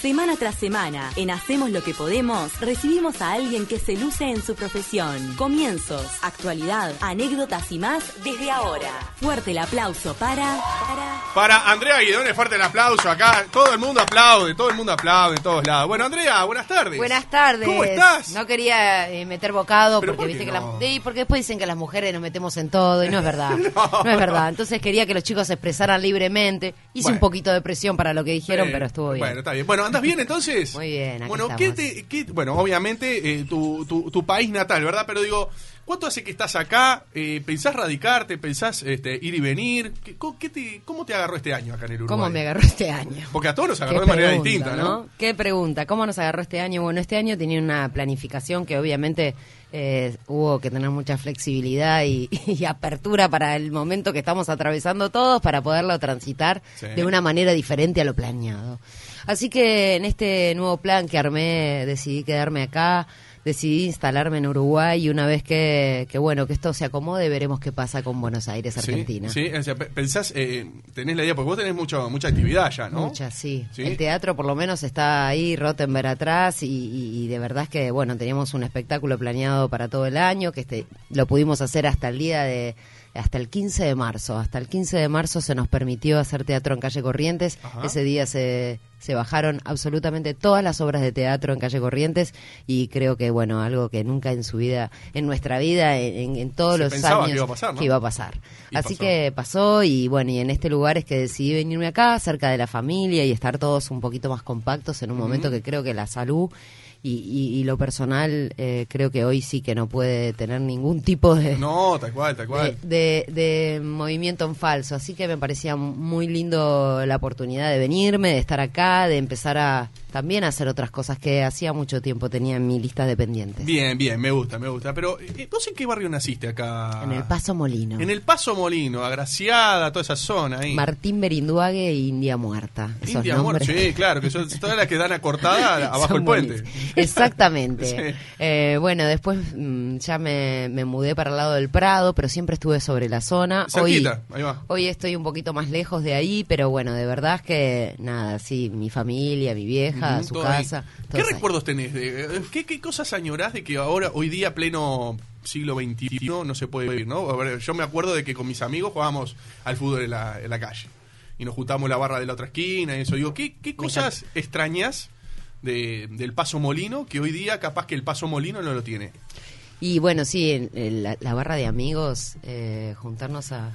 Semana tras semana, en Hacemos lo que podemos, recibimos a alguien que se luce en su profesión. Comienzos, actualidad, anécdotas y más desde ahora. Fuerte el aplauso para... Para, para Andrea Guidone, fuerte el aplauso acá. Todo el mundo aplaude, todo el mundo aplaude en todos lados. Bueno, Andrea, buenas tardes. Buenas tardes. ¿Cómo estás? No quería eh, meter bocado ¿Pero porque por viste que no? las sí, porque después dicen que las mujeres nos metemos en todo y no es verdad. no. es verdad. Entonces quería que los chicos se expresaran libremente. Hice Bueno. un poquito de presión para lo que dijeron, Eh, pero estuvo bien. Bueno, está bien. Bueno, ¿andas bien entonces? Muy bien, aquí Bueno, ¿qué te, qué- bueno, obviamente eh, tu, tu, tu país natal, ¿verdad? Pero digo, ¿cuánto hace que estás acá? Eh, ¿Pensás radicarte? ¿Pensás este, ir y venir? ¿Qué, co- qué te, ¿Cómo te agarró este año acá en el Uruguay? ¿Cómo me agarró este año? Porque a todos nos agarró de manera pregunta, distinta, ¿no? Qué pregunta. ¿Cómo nos agarró este año? Bueno, este año tenía una planificación que obviamente eh, hubo que tener mucha flexibilidad y, y apertura para el momento que estamos atravesando todos para poderlo transitar Sí. de una manera diferente a lo planeado. Así que en este nuevo plan que armé decidí quedarme acá. Decidí instalarme en Uruguay y una vez que, que bueno que esto se acomode veremos qué pasa con Buenos Aires, Sí, Argentina. Sí, o sea, pe- pensás, eh, tenés la idea, porque vos tenés mucho, mucha actividad ya, ¿no? Muchas, sí. Sí. El teatro por lo menos está ahí, Rottenberg atrás, y, y- y de verdad es que, bueno, teníamos un espectáculo planeado para todo el año, que este lo pudimos hacer hasta el día de hasta el 15 de marzo. Hasta el 15 de marzo se nos permitió hacer teatro en Calle Corrientes. Ajá. Ese día se, se bajaron absolutamente todas las obras de teatro en Calle Corrientes y creo que, bueno, algo que nunca en su vida, en nuestra vida, en, en- todos Se los años que iba a pasar, ¿no? que iba a pasar. Así pasó. que pasó y bueno, y en este lugar es que decidí venirme acá, cerca de la familia y estar todos un poquito más compactos en un momento que creo que la salud y, y- y lo personal eh, creo que hoy sí que no puede tener ningún tipo de, No, tal cual, tal cual. de, de- de movimiento en falso. Así que me parecía muy lindo la oportunidad de venirme, de estar acá, de empezar a también a hacer otras cosas que hacía mucho tiempo tenía en mi lista de pendientes. Bien, bien, me gusta, me gusta. Pero, eh, ¿vos en qué barrio naciste acá? En el Paso Molino. En el Paso Molino, Agraciada, toda esa zona ahí. Martín Berinduague e India Muerta. India. Muerto, sí, claro, que son todas las que dan a cortada abajo el puente. buenísimos. Exactamente. Sí. Eh, bueno, después mm, ya me, me mudé para el lado del Prado, pero siempre estuve sobre la zona. Hoy, ahí va. hoy estoy un poquito más lejos de ahí, pero bueno, de verdad es que nada, sí, mi familia, mi vieja, su casa. ¿Qué ahí. recuerdos tenés? De, eh, ¿qué, ¿Qué cosas añorás de que ahora, hoy día, pleno siglo XXI, no se puede vivir, no? A ver, yo me acuerdo de que con mis amigos jugábamos al fútbol en la, en la calle. Y nos juntamos la barra de la otra esquina y eso. Digo, ¿qué, qué cosas extrañas de, del Paso Molino que hoy día capaz que el Paso Molino no lo tiene? Y bueno, sí, en, en la, la barra de amigos, eh, juntarnos a...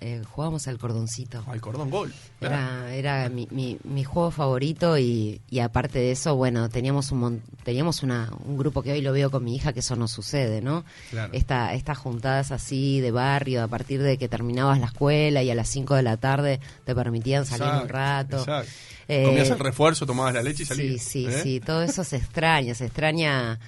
Eh, jugábamos al cordoncito. Al cordón gol. Era, era mi, mi, mi juego favorito y, y aparte de eso, bueno, teníamos un teníamos una, un grupo que hoy lo veo con mi hija que eso no sucede, ¿no? Claro. Esta, estas juntadas así de barrio, a partir de que terminabas la escuela y a las 5 de la tarde te permitían salir un rato. exacto. Eh, Comías el refuerzo, tomabas la leche y salías. Sí, sí, ¿eh? sí, todo eso se extraña, se extraña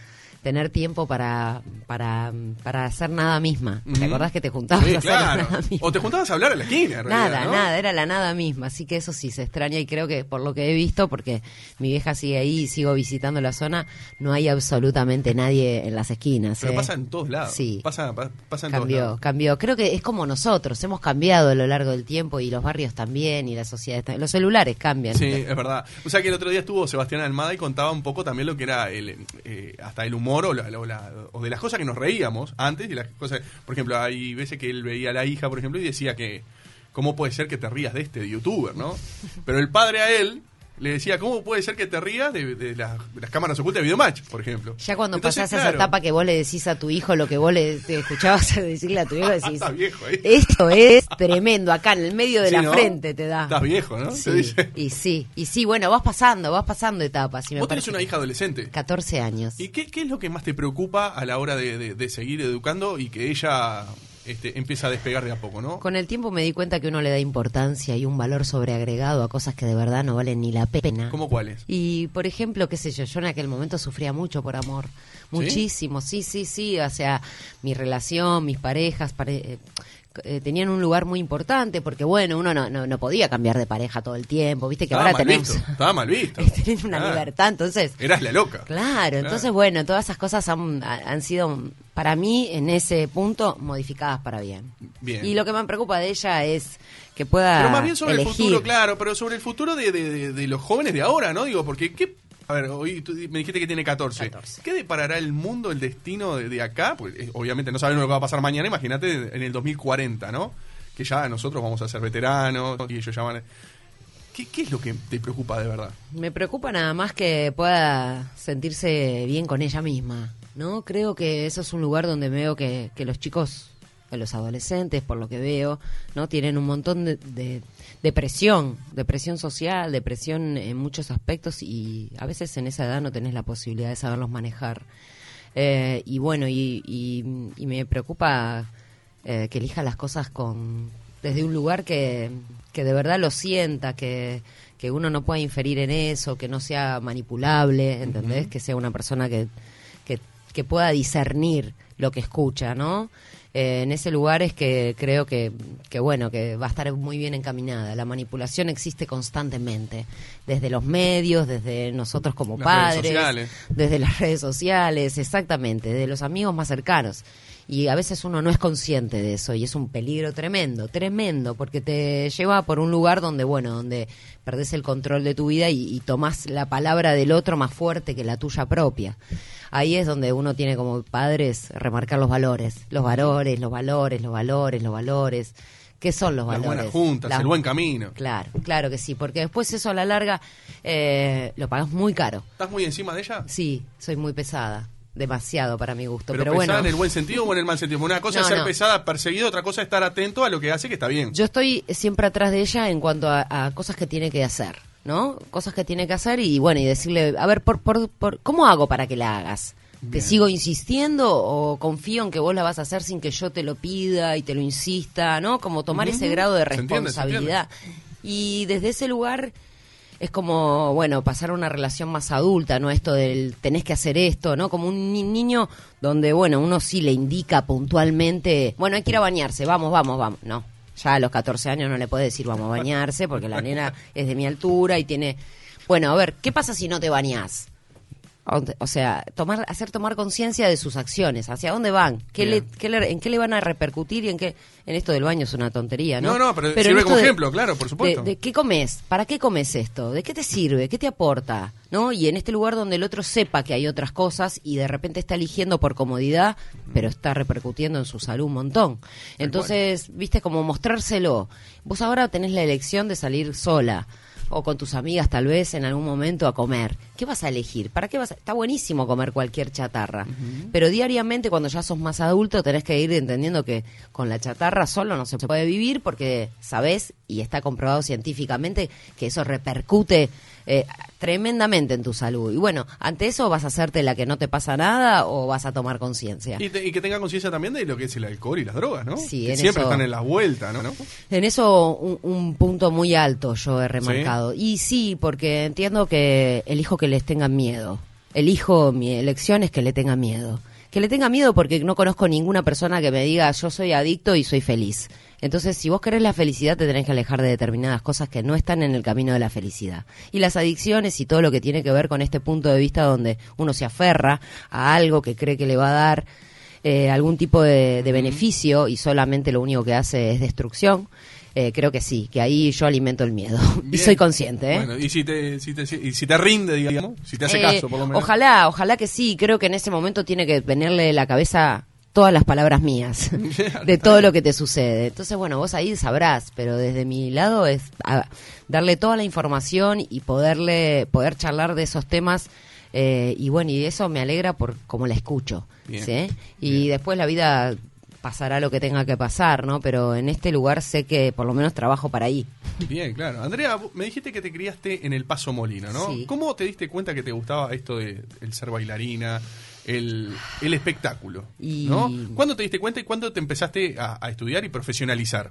tener tiempo para, para, para hacer nada misma. ¿Te acordás que te juntabas Sí, a hacer claro. nada misma? O te juntabas a hablar a la esquina, en realidad, Nada, ¿no? nada, era la nada misma, así que eso sí se extraña y creo que por lo que he visto, porque mi vieja sigue ahí y sigo visitando la zona, no hay absolutamente nadie en las esquinas. Pero ¿eh? pasa en todos lados. Sí. Pasa, pa- pasa en todos Cambió, lados. cambió. Creo que es como nosotros, hemos cambiado a lo largo del tiempo y los barrios también y la sociedad, también. los celulares cambian. Sí, es verdad. O sea que el otro día estuvo Sebastián Almada y contaba un poco también lo que era el, eh, hasta el humor o, la- o la- o de las cosas que nos reíamos antes y las cosas. Por ejemplo, hay veces que él veía a la hija, por ejemplo, y decía que cómo puede ser que te rías de este de youtuber, ¿no? Pero el padre a él le decía cómo puede ser que te rías de, de las, de las cámaras ocultas de Videomatch, por ejemplo. Ya cuando Entonces, pasás esa claro, etapa que vos le decís a tu hijo lo que vos le te escuchabas decirle a tu hijo, decís, viejo ahí. esto es tremendo, acá en el medio de Sí, la ¿no? frente te da. Estás viejo, ¿no? Sí, dice. y sí, y sí, bueno, vas pasando, vas pasando etapas. Y me Vos tenés una hija adolescente. 14 años. ¿Y qué, qué es lo que más te preocupa a la hora de seguir educando y que ella este, empieza a despegar de a poco, ¿no? Con el tiempo me di cuenta que uno le da importancia y un valor sobreagregado a cosas que de verdad no valen ni la pena. ¿Cómo cuáles? Y, por ejemplo, qué sé yo, yo en aquel momento sufría mucho por amor. Muchísimo, sí, sí, sí. O sea, mi relación, mis parejas, pare- eh, eh, tenían un lugar muy importante porque, bueno, uno no, no, no podía cambiar de pareja todo el tiempo. Viste que Estaba ahora mal tenemos... visto. Estaba mal visto. tenés una Ah, libertad, entonces... Eras la loca. Claro, entonces bueno, todas esas cosas han, han sido para mí, en ese punto, modificadas para bien. Bien. Y lo que me preocupa de ella es que pueda Pero más bien sobre el futuro, claro, pero sobre el futuro de, de- de- de los jóvenes de ahora, ¿no? Digo, porque ¿qué? A ver, hoy tú me dijiste que tiene 14. 14. ¿Qué deparará el mundo, el destino de, de acá? Pues eh, obviamente no sabemos lo que va a pasar mañana, imagínate en el 2040, ¿no? Que ya nosotros vamos a ser veteranos y ellos ya van a... ¿Qué, qué es lo que te preocupa de verdad? Me preocupa nada más que pueda sentirse bien con ella misma, ¿no? Creo que eso es un lugar donde veo que, que los chicos, los adolescentes, por lo que veo, ¿no? Tienen un montón de, de, de presión, de presión social, de presión en muchos aspectos y a veces en esa edad no tenés la posibilidad de saberlos manejar. Eh, y bueno, y, y- y me preocupa eh, que elija las cosas con desde un lugar que, que de verdad lo sienta, que, que uno no pueda inferir en eso, que no sea manipulable, ¿entendés? Que sea una persona que, que, pueda discernir lo que escucha, ¿no? Eh, en ese lugar es que creo que, que, bueno, que va a estar muy bien encaminada. La manipulación existe constantemente, desde los medios, desde nosotros como Las padres, desde las redes sociales, exactamente, de los amigos más cercanos. Y a veces uno no es consciente de eso y es un peligro tremendo, tremendo, porque te lleva por un lugar donde, bueno, donde perdés el control de tu vida y, y tomás la palabra del otro más fuerte que la tuya propia. Ahí es donde uno tiene como padres remarcar los valores, los valores, los valores, los valores, los valores. ¿Qué son los Las valores? buenas juntas, Las- el buen camino. Claro, claro que sí, porque después eso a la larga eh, lo pagas muy caro. ¿Estás muy encima de ella? Sí, soy muy pesada. Demasiado para mi gusto. Pero, Pero, pesada bueno, en el buen sentido o en el mal sentido. Una cosa No, es ser no. pesada, perseguido, otra cosa es estar atento a lo que hace, que está bien. yo estoy siempre atrás de ella en cuanto a, a cosas que tiene que hacer, ¿no? Cosas que tiene que hacer y bueno, y decirle, a ver, por, por, por, ¿cómo hago para que la hagas? ¿Te Bien. sigo insistiendo o confío en que vos la vas a hacer sin que yo te lo pida y te lo insista, ¿no? Como tomar ese grado de Se entiende, se entiende. responsabilidad. Y desde ese lugar es como, bueno, pasar a una relación más adulta, ¿no? Esto del tenés que hacer esto, ¿no? Como un ni- niño donde, bueno, uno sí le indica puntualmente, bueno, hay que ir a bañarse, vamos, vamos, vamos. No, ya a los 14 años no le puede decir vamos a bañarse porque la nena es de mi altura y tiene... Bueno, a ver, ¿qué pasa si no te bañás? O sea, tomar, hacer tomar conciencia de sus acciones, hacia dónde van, qué le, Bien. qué le- en qué le van a repercutir y en qué... En esto del baño es una tontería, ¿no? No, no, pero en sirve como de- ejemplo, claro, por supuesto. de- de qué comes? ¿Para qué comes esto? ¿De qué te sirve? ¿Qué te aporta? ¿No? Y en este lugar donde el otro sepa que hay otras cosas y de repente está eligiendo por comodidad, pero está repercutiendo en su salud un montón. Entonces, viste, como mostrárselo. Vos ahora tenés la elección de salir sola o con tus amigas tal vez en algún momento a comer. ¿Qué vas a elegir? ¿Para qué vas a... Está buenísimo comer cualquier chatarra, pero diariamente cuando ya sos más adulto tenés que ir entendiendo que con la chatarra solo no se puede vivir porque sabés y está comprobado científicamente que eso repercute eh, tremendamente en tu salud. Y bueno, ante eso vas a hacerte la que no te pasa nada o vas a tomar conciencia. Y, te- y que tenga conciencia también de lo que es el alcohol y las drogas, ¿no? Sí, que siempre eso- están en la vuelta, ¿no? En eso un, un punto muy alto yo he remarcado. Y sí, porque entiendo que elijo que les tengan miedo. Elijo mi elección es que le tengan miedo. Que le tenga miedo porque no conozco ninguna persona que me diga yo soy adicto y soy feliz. Entonces, si vos querés la felicidad, te tenés que alejar de determinadas cosas que no están en el camino de la felicidad. Y las adicciones y todo lo que tiene que ver con este punto de vista donde uno se aferra a algo que cree que le va a dar eh, algún tipo de, de beneficio y solamente lo único que hace es destrucción, eh, creo que sí, que ahí yo alimento el miedo. y soy consciente, ¿eh? Bueno, y si te, si te, y si te rinde, digamos, si te hace Eh, caso, por lo menos. Ojalá, ojalá que sí. Creo que en ese momento tiene que venirle la cabeza todas las palabras mías de todo lo que te sucede. Entonces, bueno, vos ahí sabrás, pero desde mi lado es darle toda la información y poderle poder charlar de esos temas. eh, y bueno, y eso me alegra por como la escucho. Bien, ¿sí? Y bien. después la vida pasará lo que tenga que pasar, ¿no? Pero en este lugar sé que por lo menos trabajo para ahí. Bien, claro. Andrea, me dijiste que te criaste en el Paso Molino, ¿no? Sí. ¿Cómo te diste cuenta que te gustaba esto de el ser bailarina, el, el espectáculo? Y- ¿no? ¿Cuándo te diste cuenta y cuándo te empezaste a, a estudiar y profesionalizar?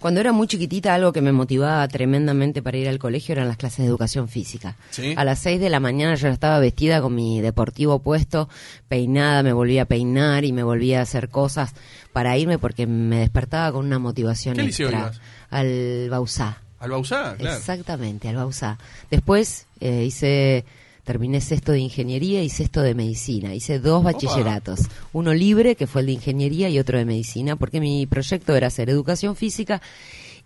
Cuando era muy chiquitita, algo que me motivaba tremendamente para ir al colegio eran las clases de educación física. Sí. A las 6 de la mañana yo estaba vestida con mi deportivo puesto, peinada, me volvía a peinar y me volvía a hacer cosas para irme porque me despertaba con una motivación ¿Qué extra. Al Bausá. Al Bausá, claro. Exactamente, al Bausá. Después eh, hice terminé sexto de ingeniería y sexto de medicina. Hice dos bachilleratos, uno libre, que fue el de ingeniería, y otro de medicina, porque mi proyecto era hacer educación física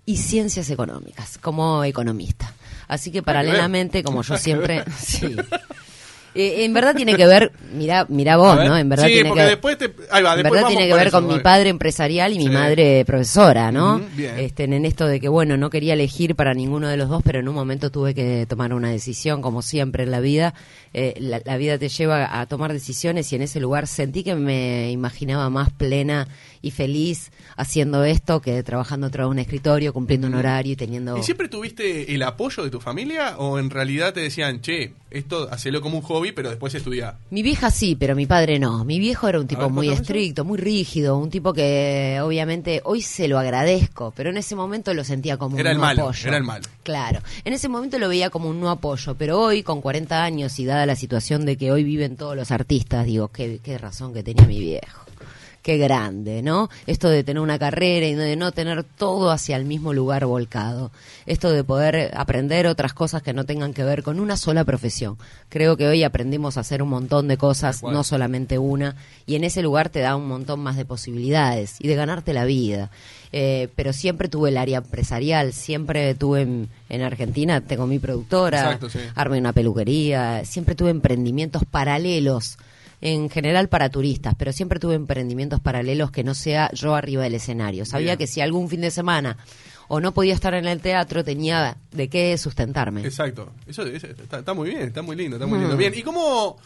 y ciencias económicas, como economista. Así que paralelamente, como yo siempre... Sí. Eh, en verdad tiene que ver, mira, mira vos, ¿no? En verdad sí, tiene porque que, después te... Ahí va, en después verdad vamos tiene que por ver eso, con mi padre empresarial y mi madre profesora, ¿no? Bien. Este, en esto de que, bueno, no quería elegir para ninguno de los dos, pero en un momento tuve que tomar una decisión, como siempre en la vida. Eh, la, la vida te lleva a tomar decisiones y en ese lugar sentí que me imaginaba más plena y feliz haciendo esto que trabajando tras un escritorio, cumpliendo un horario y teniendo... ¿Y siempre tuviste el apoyo de tu familia o en realidad te decían, che, esto hacelo como un hobby, pero después estudia? Mi vieja sí, pero mi padre no. Mi viejo era un tipo ver, muy eso. estricto, muy rígido, un tipo que obviamente hoy se lo agradezco, pero en ese momento lo sentía como Era un el no malo, apoyo. era el malo. Claro, en ese momento lo veía como un no apoyo, pero hoy con 40 años y dada la situación de que hoy viven todos los artistas, digo, qué, qué razón que tenía mi viejo. Qué grande, ¿no? Esto de tener una carrera y de no tener todo hacia el mismo lugar volcado. Esto de poder aprender otras cosas que no tengan que ver con una sola profesión. Creo que hoy aprendimos a hacer un montón de cosas, no solamente una, y en ese lugar te da un montón más de posibilidades y de ganarte la vida. Eh, pero siempre tuve el área empresarial, siempre tuve en, en Argentina, tengo mi productora, Exacto, sí. armé una peluquería, siempre tuve emprendimientos paralelos, en general para turistas, pero siempre tuve emprendimientos paralelos que no sea yo arriba del escenario. Sabía Bien. que si algún fin de semana o no podía estar en el teatro, tenía de qué sustentarme. Exacto. Eso, eso está, está muy bien, está muy lindo, está muy Mm. lindo. Bien, ¿y cómo,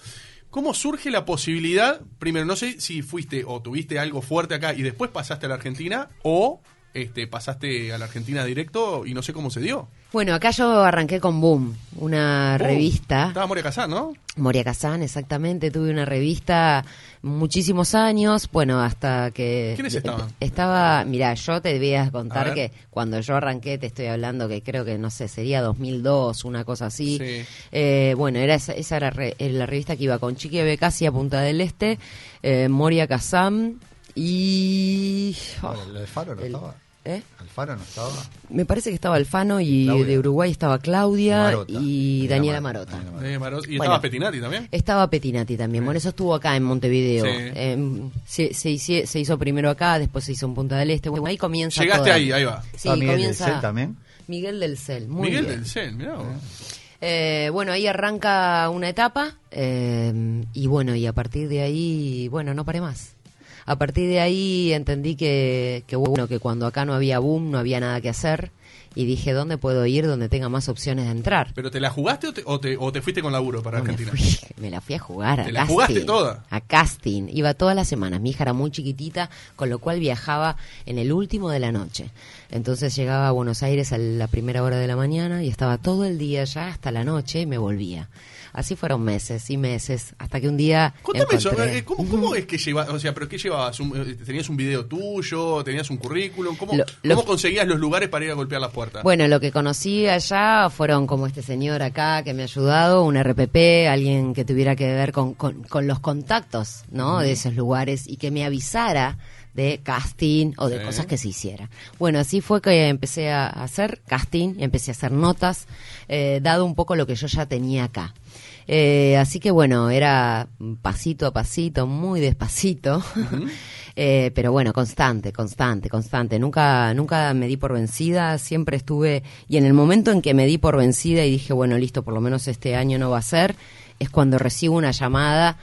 cómo surge la posibilidad? Primero, no sé si fuiste o tuviste algo fuerte acá y después pasaste a la Argentina o este, pasaste a la Argentina directo y no sé cómo se dio. Bueno, acá yo arranqué con Boom, una revista. Estaba Moria Casán, ¿no? Moria Kazan, exactamente. Tuve una revista muchísimos años, bueno, hasta que... ¿Quiénes estaban? Estaba, mira, yo te voy a contar que cuando yo arranqué, te estoy hablando que creo que, no sé, sería 2002, una cosa así. Sí. Eh, bueno, era esa, esa era re- era la revista que iba con Chiqui Becasi a Punta del Este, eh, Moria Kazan y... oh, ¿Lo de Faro no el- estaba? ¿Eh? ¿Alfaro no estaba? Me parece que estaba Alfano y Claudia. de Uruguay estaba Claudia Marota. y Daniela Daniela Mar- Marota. Daniela Marota. Eh, Marot- y Bueno. estaba Petinati también. Estaba Petinati también, bueno, eso estuvo acá en Montevideo. Sí. Em, se, se, hice- se hizo primero acá, después se hizo en Punta del Este. Bueno, ahí comienza Llegaste toda- ahí, ahí va. Sí, ¿Estaba Miguel del. Cel también? Miguel del Cel, muy Miguel bien. del Cel, mirá vos. Eh, bueno, ahí arranca una etapa eh, y bueno, y a partir de ahí, bueno, no paré más. A partir de ahí entendí que, que bueno, que cuando acá no había boom, no había nada que hacer y dije, ¿dónde puedo ir donde tenga más opciones de entrar? ¿Pero te la jugaste o te, o te, o te fuiste con laburo para No, me, Argentina? fui, me la fui a jugar a ¿Te la jugaste toda? A casting. Iba todas las semanas. Mi hija era muy chiquitita, con lo cual viajaba en el último de la noche. Entonces llegaba a Buenos Aires a la primera hora de la mañana y estaba todo el día ya hasta la noche y me volvía. Así fueron meses y meses, hasta que un día Contame eso, encontré- eh, ¿cómo, cómo es que llevas, o sea, pero qué llevabas? Eh, ¿Tenías un video tuyo? ¿Tenías un currículum? ¿Cómo, Lo- lo- cómo conseguías los lugares para ir a golpear las puertas? Bueno, lo que conocí allá fueron como este señor acá que me ha ayudado, un RPP, alguien que tuviera que ver con, con- con los contactos, ¿no? De esos lugares y que me avisara de casting o de Sí. cosas que se hiciera. Bueno, así fue que empecé a hacer casting, empecé a hacer notas, eh, dado un poco lo que yo ya tenía acá. Eh, así que bueno, era pasito a pasito, muy despacito, Eh, pero bueno, constante, constante, constante. Nunca, nunca me di por vencida, siempre estuve, y en el momento en que me di por vencida y dije, bueno, listo, por lo menos este año no va a ser, es cuando recibo una llamada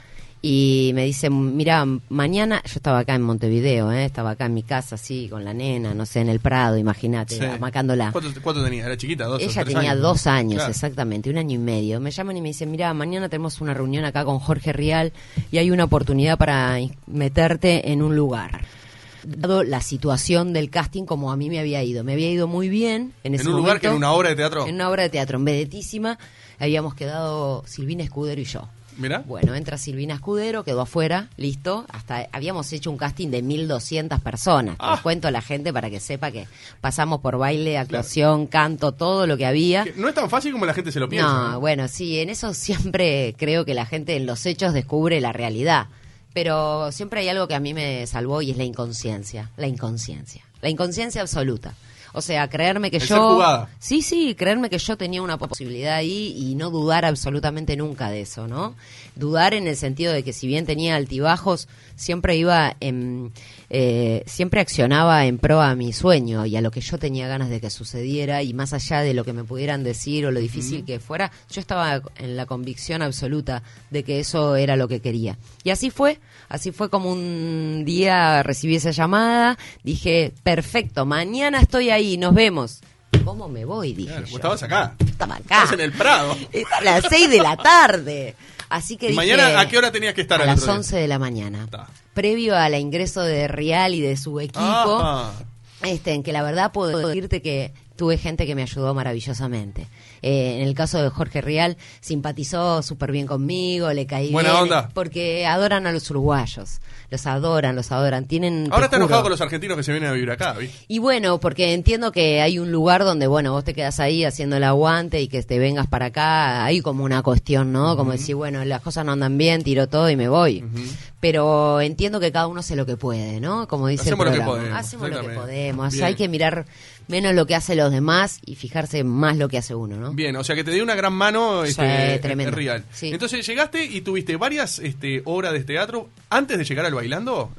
y me dicen, mira, mañana, yo estaba acá en Montevideo, ¿eh? estaba acá en mi casa, así, con la nena, no sé, en el Prado, imagínate, Sí. amacándola. ¿Cuánto, cuánto tenía? ¿Era chiquita? ¿Dos Ella tenía años? dos años, Claro. exactamente, un año y medio. Me llaman y me dicen, mira, mañana tenemos una reunión acá con Jorge Rial y hay una oportunidad para meterte en un lugar. Dado la situación del casting como a mí me había ido. Me había ido muy bien en ese ¿En un lugar momento, que en una obra de teatro? En una obra de teatro, en Vedetísima, habíamos quedado Silvina Escudero y yo. Mirá. Bueno, entra Silvina Escudero, quedó afuera, listo. Hasta habíamos hecho un casting de 1200 personas. Ah. Les cuento a la gente para que sepa que pasamos por baile, actuación, canto, todo lo que había. Que no es tan fácil como la gente se lo piensa. No, bueno, sí, en eso siempre creo que la gente en los hechos descubre la realidad. Pero siempre hay algo que a mí me salvó y es la inconsciencia, la inconsciencia, la inconsciencia absoluta. O sea, creerme que El yo... jugada. Sí, sí, creerme que yo tenía una posibilidad ahí y no dudar absolutamente nunca de eso, ¿no? Dudar en el sentido de que si bien tenía altibajos, siempre iba en... eh, siempre accionaba en pro a mi sueño y a lo que yo tenía ganas de que sucediera y más allá de lo que me pudieran decir o lo difícil que fuera, yo estaba en la convicción absoluta de que eso era lo que quería. Y así fue, así fue como un día recibí esa llamada, dije, perfecto, mañana estoy ahí, nos vemos. ¿Cómo me voy? Dije Claro, yo. vos estabas acá. Estaba acá. Estabas en el Prado. A las 6 de la tarde. Así que ¿Y dije, mañana a qué hora tenías que estar A las otro día? 11 de la mañana. Previo al ingreso de Real y de su equipo. Este, en que la verdad puedo decirte que tuve gente que me ayudó maravillosamente. Eh, en el caso de Jorge Rial, simpatizó súper bien conmigo, le caí Buena bien, onda. Porque adoran a los uruguayos. Los adoran, los adoran. Tienen, Ahora está enojado juro. con los argentinos que se vienen a vivir acá. Y bueno, porque entiendo que hay un lugar donde, bueno, vos te quedas ahí haciendo el aguante y que te vengas para acá, hay como una cuestión, ¿no? Como decir, bueno, las cosas no andan bien, tiro todo y me voy. Pero entiendo que cada uno hace lo que puede, ¿no? Como dice Hacemos lo que podemos, Hacemos lo que podemos. Bien. Hay que mirar menos lo que hacen los demás y fijarse más lo que hace uno, ¿no? Bien, o sea que te dio una gran mano este, tremendo. Real. Sí. Entonces llegaste y tuviste varias este, obras de teatro antes de llegar al bailando.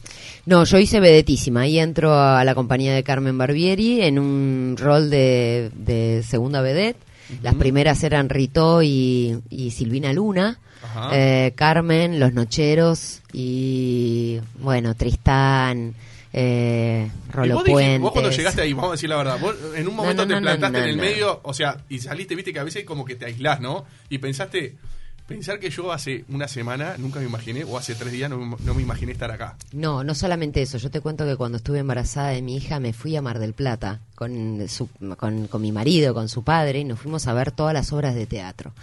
No, yo hice vedetísima. Ahí entro a la compañía de Carmen Barbieri en un rol de, de segunda vedette. Las primeras eran Rito y, y Silvina Luna. Eh, Carmen, Los Nocheros y, bueno, Tristán, eh, Rolo vos, dijiste- Puentes. vos cuando llegaste ahí, vamos a decir la verdad, vos en un momento no, te no, plantaste en el medio, o sea, y saliste, viste que a veces como que te aislás, ¿no? Y pensaste, pensar que yo hace una semana nunca me imaginé, o hace tres días no, me- no me imaginé estar acá. No, no solamente eso. Yo te cuento que cuando estuve embarazada de mi hija me fui a Mar del Plata con, su- con, con mi marido, con su padre, y nos fuimos a ver todas las obras de teatro.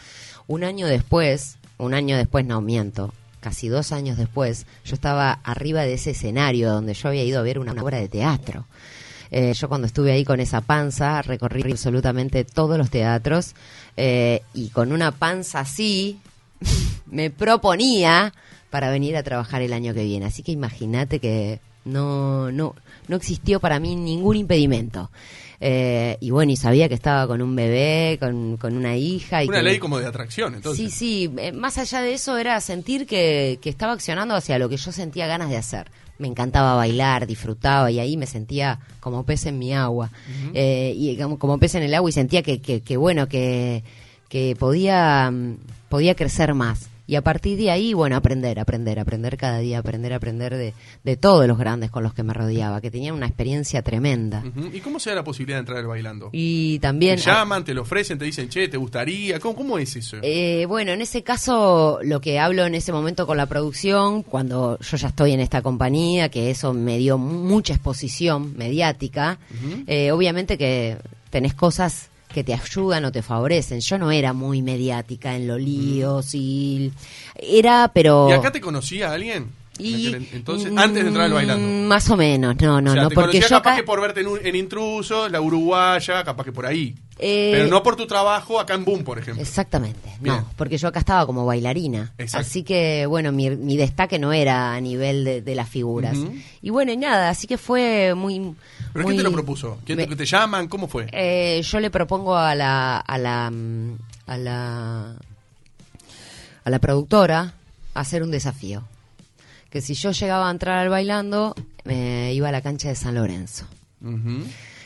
Un año después, un año después no miento, casi dos años después, yo estaba arriba de ese escenario donde yo había ido a ver una obra de teatro. Eh, yo cuando estuve ahí con esa panza recorrí absolutamente todos los teatros eh, y con una panza así me proponía para venir a trabajar el año que viene. Así que imagínate que no, no, no existió para mí ningún impedimento. Eh, y bueno, y sabía que estaba con un bebé, con, con una hija. Y Una que- ley como de atracción, entonces. Sí, sí, eh, más allá de eso era sentir que, que estaba accionando hacia lo que yo sentía ganas de hacer. Me encantaba bailar, disfrutaba y ahí me sentía como pez en mi agua. Eh, y como, como pez en el agua y sentía que, que, que bueno, que, que podía, mm, podía crecer más. Y a partir de ahí, bueno, aprender, aprender, aprender cada día, aprender, aprender de, de todos los grandes con los que me rodeaba, que tenían una experiencia tremenda. ¿Y cómo se da la posibilidad de entrar al bailando? Y Te también... llaman, te lo ofrecen, te dicen, che, ¿te gustaría? ¿Cómo, cómo es eso? Eh, bueno, en ese caso, lo que hablo en ese momento con la producción, cuando yo ya estoy en esta compañía, que eso me dio mucha exposición mediática, eh, obviamente que tenés cosas que te ayudan o te favorecen. Yo no era muy mediática en los líos y era, pero... ¿Y acá te conocía alguien? Y- Entonces, antes de entrar al bailando. Mm, Más o menos, no, no, o sea, no, te porque yo capaz acá- que por verte en, un- en intruso, la uruguaya, capaz que por ahí. Eh, Pero no por tu trabajo acá en Boom, por ejemplo. Exactamente, Bien. no, porque yo acá estaba como bailarina. Exacto. Así que, bueno, mi, mi destaque no era a nivel de, de las figuras. Y bueno, y nada, así que fue muy... ¿Pero muy- quién te lo propuso? ¿Quién te, me- te llaman? ¿Cómo fue? eh, yo le propongo a la, a la, mm, a la, a la productora hacer un desafío. Que si yo llegaba a entrar al bailando, me iba a la cancha de San Lorenzo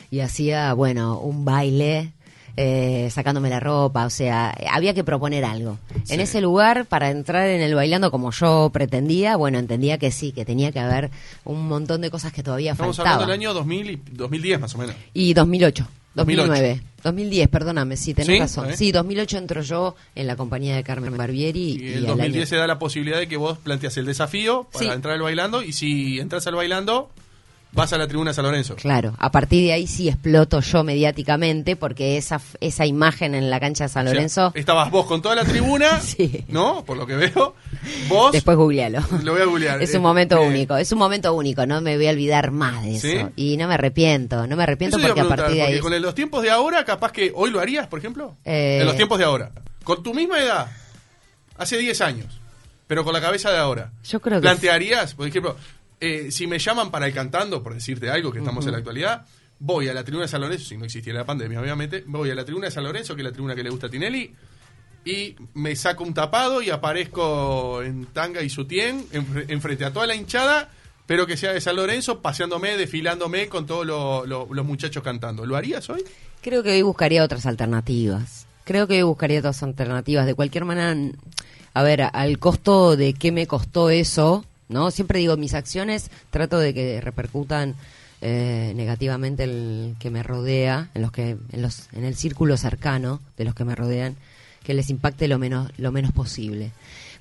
y hacía, bueno, un baile eh, sacándome la ropa, o sea, había que proponer algo. Sí. En ese lugar, para entrar en el bailando como yo pretendía, bueno, entendía que sí, que tenía que haber un montón de cosas que todavía Estamos faltaban. hablando del año 2000 y 2010 más o menos. Y 2008. 2008. 2009, 2010, perdóname, sí, tenés ¿Sí? razón. ¿Eh? Sí, 2008 entro yo en la compañía de Carmen Barbieri. Y en al 2010 año- se da la posibilidad de que vos planteas el desafío para Sí. entrar al bailando y si entras al bailando, vas a la tribuna San Lorenzo. Claro, a partir de ahí sí exploto yo mediáticamente porque esa, esa imagen en la cancha de San O sea, Lorenzo, estabas vos con toda la tribuna, Sí. ¿no? Por lo que veo. Vos, después googlealo. lo voy a googlear. Es Eh, un momento único, es un momento único, no me voy a olvidar más de eso. ¿Sí? Y no me arrepiento, no me arrepiento Eso porque a partir de ahí... con los tiempos de ahora, capaz que hoy lo harías, por ejemplo. Eh, En los tiempos de ahora. Con tu misma edad, hace 10 años, pero con la cabeza de ahora. Yo creo que ¿Plantearías, por ejemplo, eh, si me llaman para el cantando, por decirte algo, que estamos en la actualidad, voy a la tribuna de San Lorenzo, si no existiera la pandemia, obviamente, voy a la tribuna de San Lorenzo, que es la tribuna que le gusta a Tinelli, y me saco un tapado y aparezco en tanga y sutién enfrente a toda la hinchada, pero que sea de San Lorenzo, paseándome, desfilándome con todos los muchachos cantando. ¿Lo harías hoy? Creo que hoy buscaría otras alternativas. Creo que hoy buscaría otras alternativas. De cualquier manera, a ver, al costo de qué me costó eso, ¿no? Siempre digo, mis acciones trato de que repercutan eh, negativamente el que me rodea, en los que en los en el círculo cercano de los que me rodean, que les impacte lo menos lo menos posible.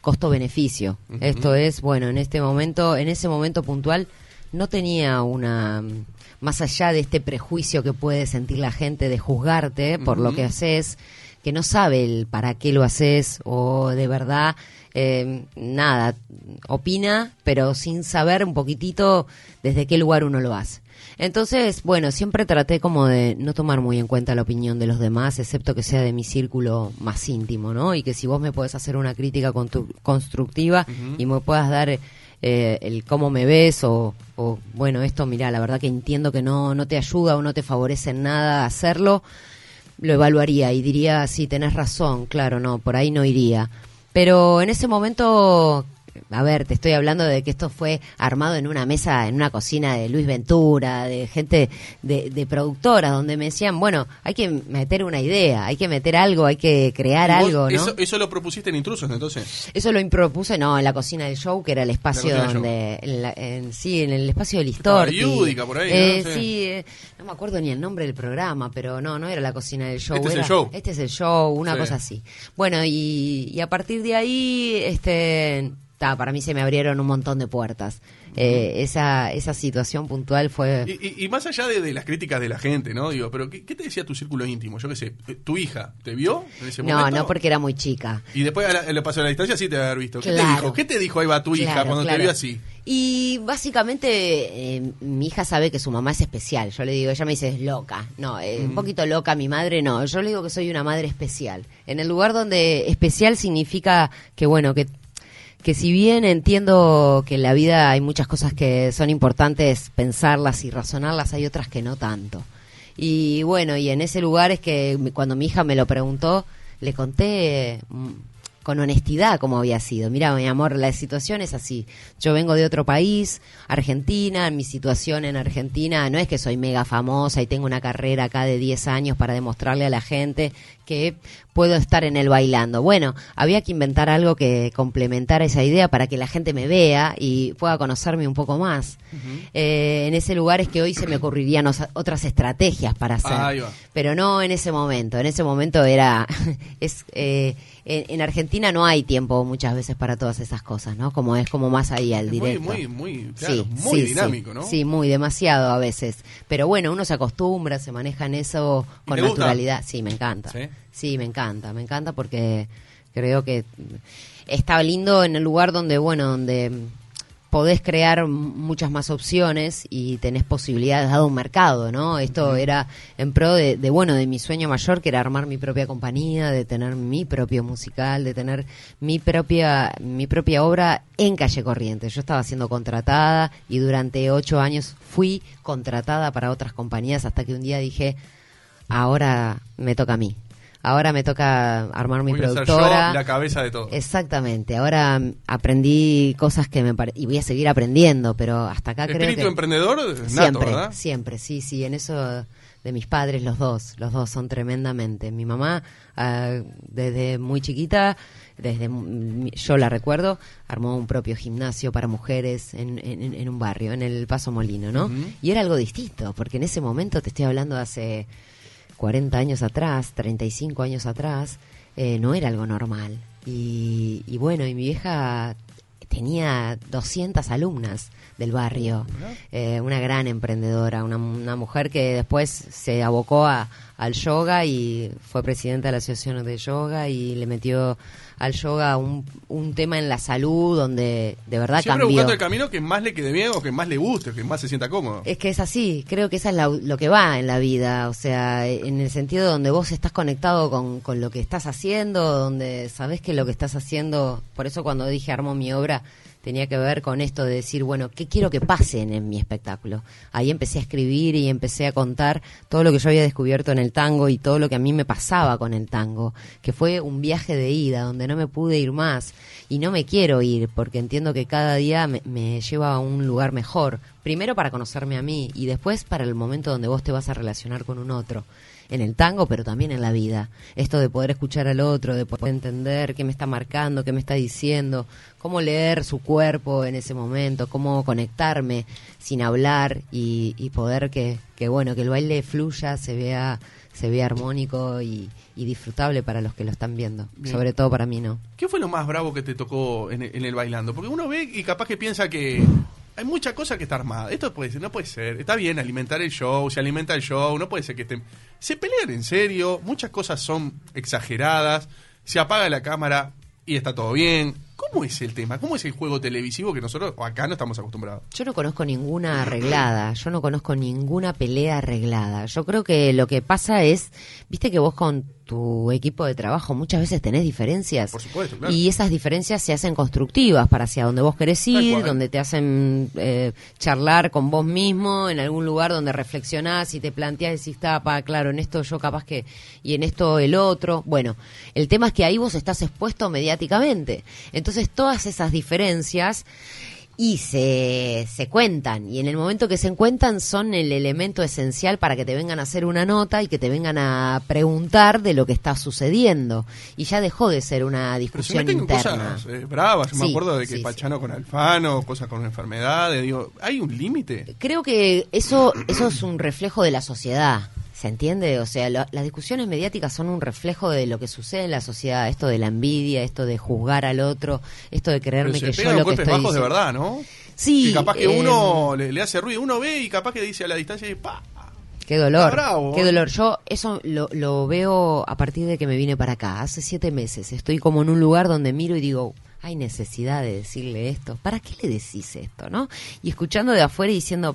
Costo-beneficio. Esto es, bueno, en este momento, en ese momento puntual no tenía una más allá de este prejuicio que puede sentir la gente de juzgarte por lo que haces, que no sabe el para qué lo haces o de verdad eh, nada, opina, pero sin saber un poquitito desde qué lugar uno lo hace. Entonces, bueno, siempre traté como de no tomar muy en cuenta la opinión de los demás, excepto que sea de mi círculo más íntimo, ¿no? Y que si vos me puedes hacer una crítica constructiva y me puedas dar eh, el cómo me ves o, o, bueno, esto, mira, la verdad que entiendo que no, no te ayuda o no te favorece en nada hacerlo, lo evaluaría y diría, sí, tenés razón, claro, no, por ahí no iría. Pero en ese momento a ver, te estoy hablando de que esto fue armado en una mesa, en una cocina de Luis Ventura, de gente, de, de productoras, donde me decían, bueno, hay que meter una idea, hay que meter algo, hay que crear algo, ¿no? Eso, lo propusiste en Intrusos, entonces? Eso lo propuse, no, en la cocina del show, que era el espacio donde, en sí, en el espacio del Listorti. por ahí, eh, Sí, eh, no me acuerdo ni el nombre del programa, pero no, no era la cocina del show. Este es el show. Este es el show, una cosa así. Bueno, y, y a partir de ahí, este para mí se me abrieron un montón de puertas. Eh, esa, esa situación puntual fue... Y, más allá de, las críticas de la gente, ¿no? Digo, pero ¿qué, te decía tu círculo íntimo? Yo qué sé, ¿tu hija te vio en ese momento? No, no, porque era muy chica. Y después, le pasó a la distancia, sí te haber visto. ¿Qué te dijo? ¿Qué te dijo ahí va tu hija cuando te vio así? Y básicamente eh, mi hija sabe que su mamá es especial. Yo le digo, ella me dice, es loca. No, eh, un poquito loca, mi madre no. Yo le digo que soy una madre especial. En el lugar donde especial significa que, bueno, que que si bien entiendo que en la vida hay muchas cosas que son importantes pensarlas y razonarlas, hay otras que no tanto. Y bueno, y en ese lugar es que cuando mi hija me lo preguntó, le conté mm, con honestidad como había sido. Mira, mi amor, la situación es así. Yo vengo de otro país, Argentina, mi situación en Argentina no es que soy mega famosa y tengo una carrera acá de 10 años para demostrarle a la gente que puedo estar en el bailando. Bueno, había que inventar algo que complementara esa idea para que la gente me vea y pueda conocerme un poco más. Eh, en ese lugar es que hoy se me ocurrirían otras estrategias para hacer, pero no en ese momento. En ese momento era es eh, en, Argentina no hay tiempo muchas veces para todas esas cosas, ¿no? Como es como más ahí al directo. Muy, muy, claro, muy dinámico, ¿no? Sí, muy, demasiado a veces. Pero bueno, uno se acostumbra, se maneja en eso con naturalidad. Sí, me encanta. ¿Sí? Me encanta, me encanta porque creo que está lindo en el lugar donde, bueno, donde podés crear muchas más opciones y tenés posibilidades dado un mercado, ¿no? Esto era en pro de, bueno, de mi sueño mayor, que era armar mi propia compañía, de tener mi propio musical, de tener mi propia, mi propia obra en Calle Corriente. Yo estaba siendo contratada y durante ocho años fui contratada para otras compañías hasta que un día dije, ahora me toca a mí. Ahora me toca armar mi productora. la cabeza de todo. Exactamente. Ahora aprendí cosas que me y voy a seguir aprendiendo, pero hasta acá creo que emprendedor siempre, ¿verdad? siempre, sí, sí, en eso de mis padres los dos, los dos son tremendamente. Mi mamá ah, desde muy chiquita, desde yo la recuerdo, armó un propio gimnasio para mujeres en, en, un barrio, en el Paso Molino, ¿no? Y era algo distinto, porque en ese momento te estoy hablando hace 40 años atrás, 35 años atrás, eh, no era algo normal. Y, y, bueno, y mi vieja tenía 200 alumnas del barrio, eh, una gran emprendedora, una, una, mujer que después se abocó a, al yoga y fue presidenta de la Asociación de Yoga y le metió al yoga un, un tema en la salud donde de verdad Siempre cambió. buscando el camino que más le quede bien o que más le guste, que más se sienta cómodo. Es que es así, creo que eso es lo que va en la vida, o sea, en el sentido donde vos estás conectado con, con lo que estás haciendo, donde sabes que lo que estás haciendo, por eso cuando dije armo mi obra, tenía que ver con esto de decir, bueno, ¿qué quiero que pasen en mi espectáculo? Ahí empecé a escribir y empecé a contar todo lo que yo había descubierto en el tango y todo lo que a mí me pasaba con el tango, que fue un viaje de ida donde no me pude ir más y no me quiero ir porque entiendo que cada día me, me lleva a un lugar mejor, primero para conocerme a mí y después para el momento donde vos te vas a relacionar con un otro en el tango, pero también en la vida. Esto de poder escuchar al otro, de poder entender qué me está marcando, qué me está diciendo, cómo leer su cuerpo en ese momento, cómo conectarme sin hablar y, y poder que, que, bueno, que el baile fluya, se vea, se vea armónico y, y disfrutable para los que lo están viendo. Bien. Sobre todo para mí no. ¿Qué fue lo más bravo que te tocó en, en el bailando? Porque uno ve y capaz que piensa que hay mucha cosa que está armada. Esto puede ser, no puede ser. Está bien alimentar el show, se alimenta el show, no puede ser que estén. Se pelean en serio, muchas cosas son exageradas, se apaga la cámara y está todo bien. ¿Cómo es el tema? ¿Cómo es el juego televisivo que nosotros acá no estamos acostumbrados? Yo no conozco ninguna arreglada, yo no conozco ninguna pelea arreglada. Yo creo que lo que pasa es, viste que vos con tu equipo de trabajo muchas veces tenés diferencias. Por supuesto, claro. Y esas diferencias se hacen constructivas para hacia donde vos querés ir, donde te hacen eh, charlar con vos mismo, en algún lugar donde reflexionás y te planteás y decís, "Ta, pa, claro, en esto yo capaz que, y en esto el otro. Bueno, el tema es que ahí vos estás expuesto mediáticamente. Entonces todas esas diferencias y se, se cuentan y en el momento que se cuentan son el elemento esencial para que te vengan a hacer una nota y que te vengan a preguntar de lo que está sucediendo y ya dejó de ser una Pero se discusión con interna. cosas eh, bravas. Yo me acuerdo de que sí, sí. Pachano con Alfano, cosas con enfermedades. Digo, ¿hay un límite? Creo que eso eso es un reflejo de la sociedad. ¿Se entiende? O sea, lo- las discusiones mediáticas son un reflejo de lo que sucede en la sociedad. Esto de la envidia, esto de juzgar al otro, esto de creerme que yo lo que estoy bajos de diciendo- verdad, ¿no? Sí. Y capaz que eh, uno le, le hace ruido, uno ve y capaz que dice a la distancia y pa. Qué dolor, bravo, qué ¿eh? dolor. Yo eso lo, lo veo a partir de que me vine para acá. Hace siete meses estoy como en un lugar donde miro y digo, hay necesidad de decirle esto. ¿Para qué le decís esto, no? Y escuchando de afuera y diciendo,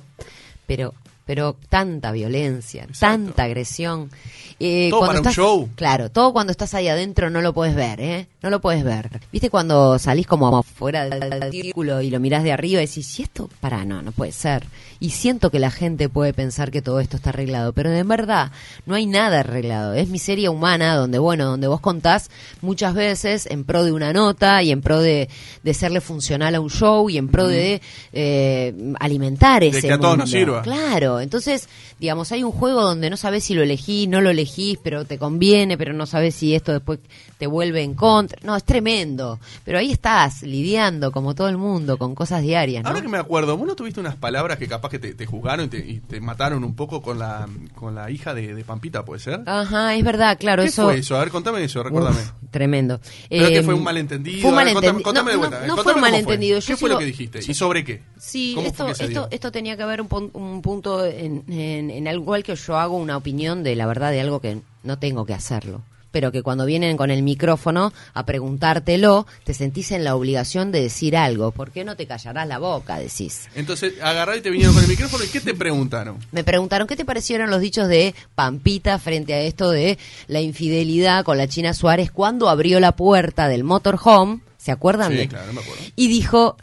pero, pero tanta violencia, Exacto. tanta agresión. Eh, Todo cuando para un show. Claro, todo cuando estás ahí adentro no lo puedes ver, ¿eh? No lo puedes ver. ¿Viste cuando salís como fuera del círculo y lo mirás de arriba y decís, ¿y esto? Para, no, no puede ser. Y siento que la gente puede pensar que todo esto está arreglado, pero de verdad no hay nada arreglado. Es miseria humana donde, bueno, donde vos contás muchas veces en pro de una nota y en pro de, de serle funcional a un show y en pro de eh, alimentar ese que a todos mundo. nos sirva. Claro, entonces, digamos, hay un juego donde no sabes si lo elegís, no lo elegís, pero te conviene, pero no sabes si esto después te vuelve en contra. No, es tremendo. Pero ahí estás lidiando, como todo el mundo, con cosas diarias, ¿no? Ahora que me acuerdo, ¿vos no tuviste unas palabras que capaz que te, te juzgaron y te, y te mataron un poco con la, con la hija de, de Pampita, puede ser? Ajá, es verdad, claro, ¿Qué eso... fue eso? A ver, contame eso, recuérdame. Uf, tremendo. Pero que Eh, fue un malentendido. Fue un ver, malentendido. Contame, contame de no, vuelta. no, no contame fue un malentendido. ¿Qué Yo fue lo que dijiste? ¿Y sobre qué? Sí, ¿Cómo esto, fue que esto, esto tenía que ver un, un punto en, en, en algo igual que yo hago una opinión de la verdad de algo que no tengo que hacerlo. Pero que cuando vienen con el micrófono a preguntártelo, te sentís en la obligación de decir algo. ¿Por qué no te callarás la boca? Decís. Entonces, agarrá y te vinieron con el micrófono y ¿qué te preguntaron? Me preguntaron qué te parecieron los dichos de Pampita frente a esto de la infidelidad con la China Suárez cuando abrió la puerta del motorhome. ¿Se acuerdan Sí, de? claro, me acuerdo. Y dijo,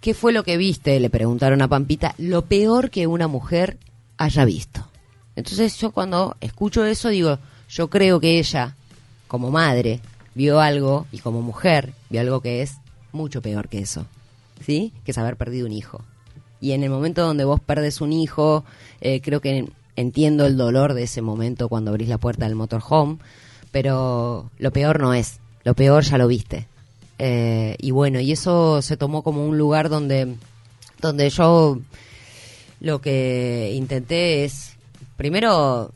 ¿qué fue lo que viste? Le preguntaron a Pampita, lo peor que una mujer haya visto. Entonces yo cuando escucho eso digo, yo creo que ella, como madre, vio algo y como mujer vio algo que es mucho peor que eso, ¿sí? Que es haber perdido un hijo. Y en el momento donde vos perdes un hijo, eh, creo que entiendo el dolor de ese momento cuando abrís la puerta del motorhome, pero lo peor no es, lo peor ya lo viste. Eh, y bueno, y eso se tomó como un lugar donde, donde yo lo que intenté es, primero,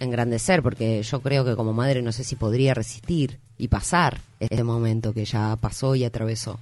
engrandecer, porque yo creo que como madre no sé si podría resistir y pasar este momento que ya pasó y atravesó.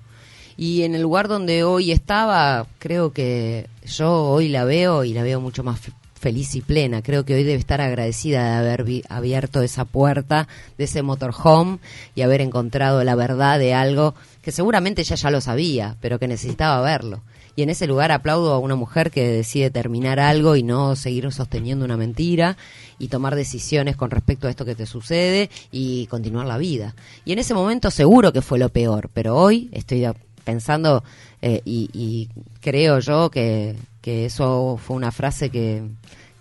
Y en el lugar donde hoy estaba, creo que yo hoy la veo y la veo mucho más fe- feliz y plena. Creo que hoy debe estar agradecida de haber abierto esa puerta de ese motorhome y haber encontrado la verdad de algo que seguramente ella ya lo sabía, pero que necesitaba verlo. Y en ese lugar aplaudo a una mujer que decide terminar algo y no seguir sosteniendo una mentira y tomar decisiones con respecto a esto que te sucede y continuar la vida. Y en ese momento seguro que fue lo peor, pero hoy estoy pensando eh, y, y creo yo que, que eso fue una frase que,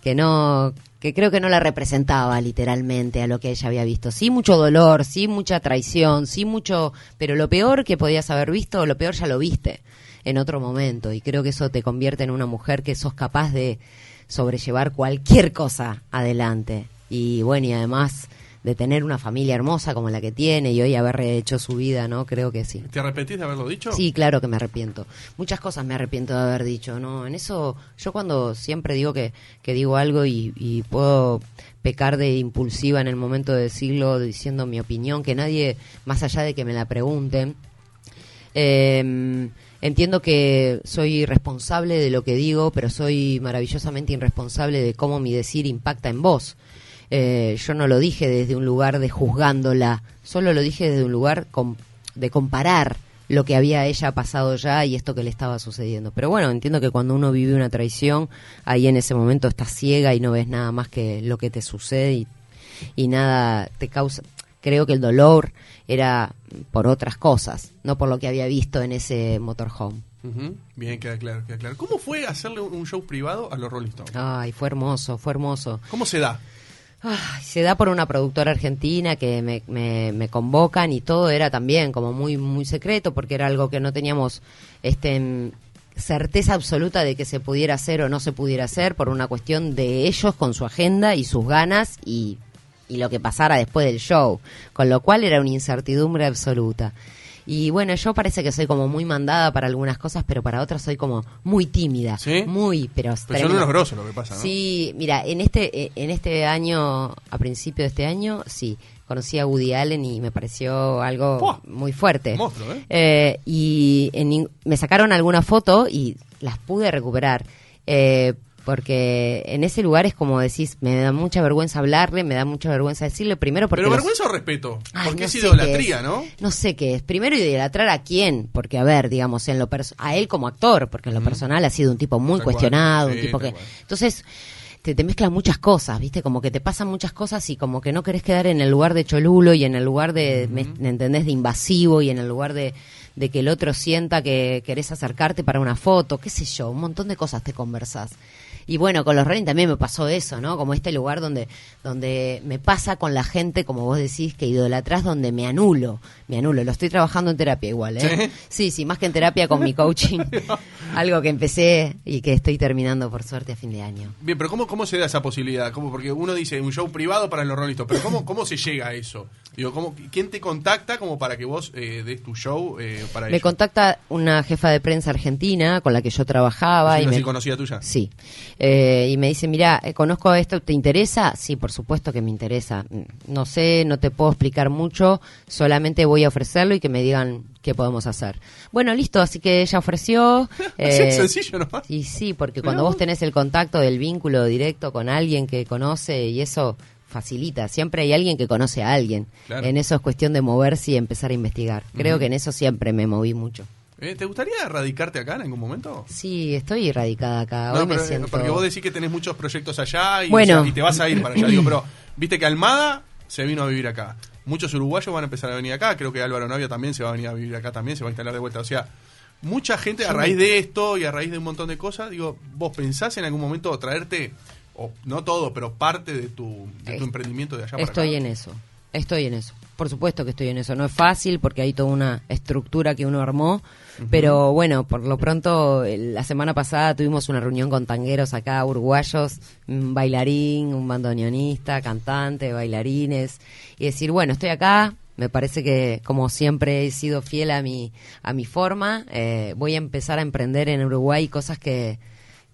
que no que creo que no la representaba literalmente a lo que ella había visto. Sí mucho dolor, sí mucha traición, sí mucho, pero lo peor que podías haber visto, lo peor ya lo viste en otro momento y creo que eso te convierte en una mujer que sos capaz de sobrellevar cualquier cosa adelante. Y bueno, y además de tener una familia hermosa como la que tiene y hoy haber hecho su vida, ¿no? Creo que sí. ¿Te arrepentís de haberlo dicho? Sí, claro que me arrepiento. Muchas cosas me arrepiento de haber dicho, ¿no? En eso, yo cuando siempre digo que, que digo algo y, y puedo pecar de impulsiva en el momento de decirlo, diciendo mi opinión, que nadie, más allá de que me la pregunten, eh, entiendo que soy responsable de lo que digo, pero soy maravillosamente irresponsable de cómo mi decir impacta en vos. Eh, yo no lo dije desde un lugar de juzgándola, solo lo dije desde un lugar de comparar lo que había ella pasado ya y esto que le estaba sucediendo. Pero bueno, entiendo que cuando uno vive una traición, ahí en ese momento estás ciega y no ves nada más que lo que te sucede y nada te causa. Creo que el dolor era por otras cosas, no por lo que había visto en ese motorhome. Bien, queda claro, queda claro. ¿Cómo fue hacerle un show privado a los Rolling Stones? Ay, fue hermoso, fue hermoso. ¿Cómo se da? Ay, se da por una productora argentina que me, me, me convocan y todo era también como muy muy secreto porque era algo que no teníamos este certeza absoluta de que se pudiera hacer o no se pudiera hacer por una cuestión de ellos con su agenda y sus ganas y, y lo que pasara después del show, con lo cual era una incertidumbre absoluta. Y bueno, yo parece que soy como muy mandada para algunas cosas, pero para otras soy como muy tímida. ¿Sí? Muy, pero... Pero son unos grosos lo que pasa, ¿no? Sí, mira, en este eh, en este año, a principio de este año, sí, conocí a Woody Allen y me pareció algo muy fuerte. Monstruo, ¿eh? Eh, y en me sacaron alguna foto y las pude recuperar. Eh, porque en ese lugar es como decís, me da mucha vergüenza hablarle, me da mucha vergüenza decirle primero porque Pero los- vergüenza o respeto. Ay, Porque no es idolatría, es. ¿no? No sé qué es. Primero idolatrar a quién, porque a ver, digamos, en lo a él como actor, porque en lo personal ha sido un tipo muy cuestionado, un tipo que cual. entonces te, te mezclan muchas cosas, ¿viste? Como que te pasan muchas cosas y como que no querés quedar en el lugar de cholulo y en el lugar de, me, ¿me entendés? De invasivo y en el lugar de, de que el otro sienta que querés acercarte para una foto, qué sé yo, un montón de cosas te conversás. Y bueno, con los Rolling también me pasó eso, ¿no? Como este lugar donde, donde me pasa con la gente, como vos decís, que idolatrás, donde me anulo, me anulo. Lo estoy trabajando en terapia igual, ¿eh? Sí, sí, más que en terapia con mi coaching. Algo que empecé y que estoy terminando por suerte a fin de año. Bien, pero ¿cómo, cómo se da esa posibilidad? ¿Cómo? Porque uno dice un show privado para los Rolling pero ¿cómo, cómo se llega a eso? Digo, ¿cómo, ¿quién te contacta como para que vos eh, des tu show eh, para Me ellos? contacta una jefa de prensa argentina con la que yo trabajaba. ¿Es y una me, así conocida tuya? Sí. Eh, y me dice, mira, eh, conozco esto, ¿te interesa? Sí, por supuesto que me interesa. Mm, No sé, no te puedo explicar mucho, solamente voy a ofrecerlo y que me digan qué podemos hacer. Bueno, listo, así que ella ofreció. Así eh, es sencillo nomás. y sí, porque cuando vos. tenés el contacto del vínculo directo con alguien que conoce y eso facilita, siempre hay alguien que conoce a alguien. Claro. En eso es cuestión de moverse y empezar a investigar. Creo que en eso siempre me moví mucho. Eh, ¿Te gustaría radicarte acá en algún momento? Sí, estoy radicada acá. No, Hoy me pero, eh, siento... porque vos decís que tenés muchos proyectos allá y, Bueno. o sea, y te vas a ir para allá. Digo, pero viste que Almada se vino a vivir acá. Muchos uruguayos van a empezar a venir acá. Creo que Álvaro Navia también se va a venir a vivir acá también, se va a instalar de vuelta. O sea, mucha gente a raíz de esto y a raíz de un montón de cosas, digo, vos pensás en algún momento traerte, o no todo, pero parte de tu, de tu emprendimiento de allá para Estoy acá. en eso. Estoy en eso. Por supuesto que estoy en eso. No es fácil porque hay toda una estructura que uno armó. Pero bueno, por lo pronto, el- la semana pasada tuvimos una reunión con tangueros acá, uruguayos, un bailarín, un bandoneonista, cantante, bailarines. Y decir, bueno, estoy acá. Me parece que, como siempre, he sido fiel a mi, a mi forma. eh, voy a empezar a emprender en Uruguay cosas que,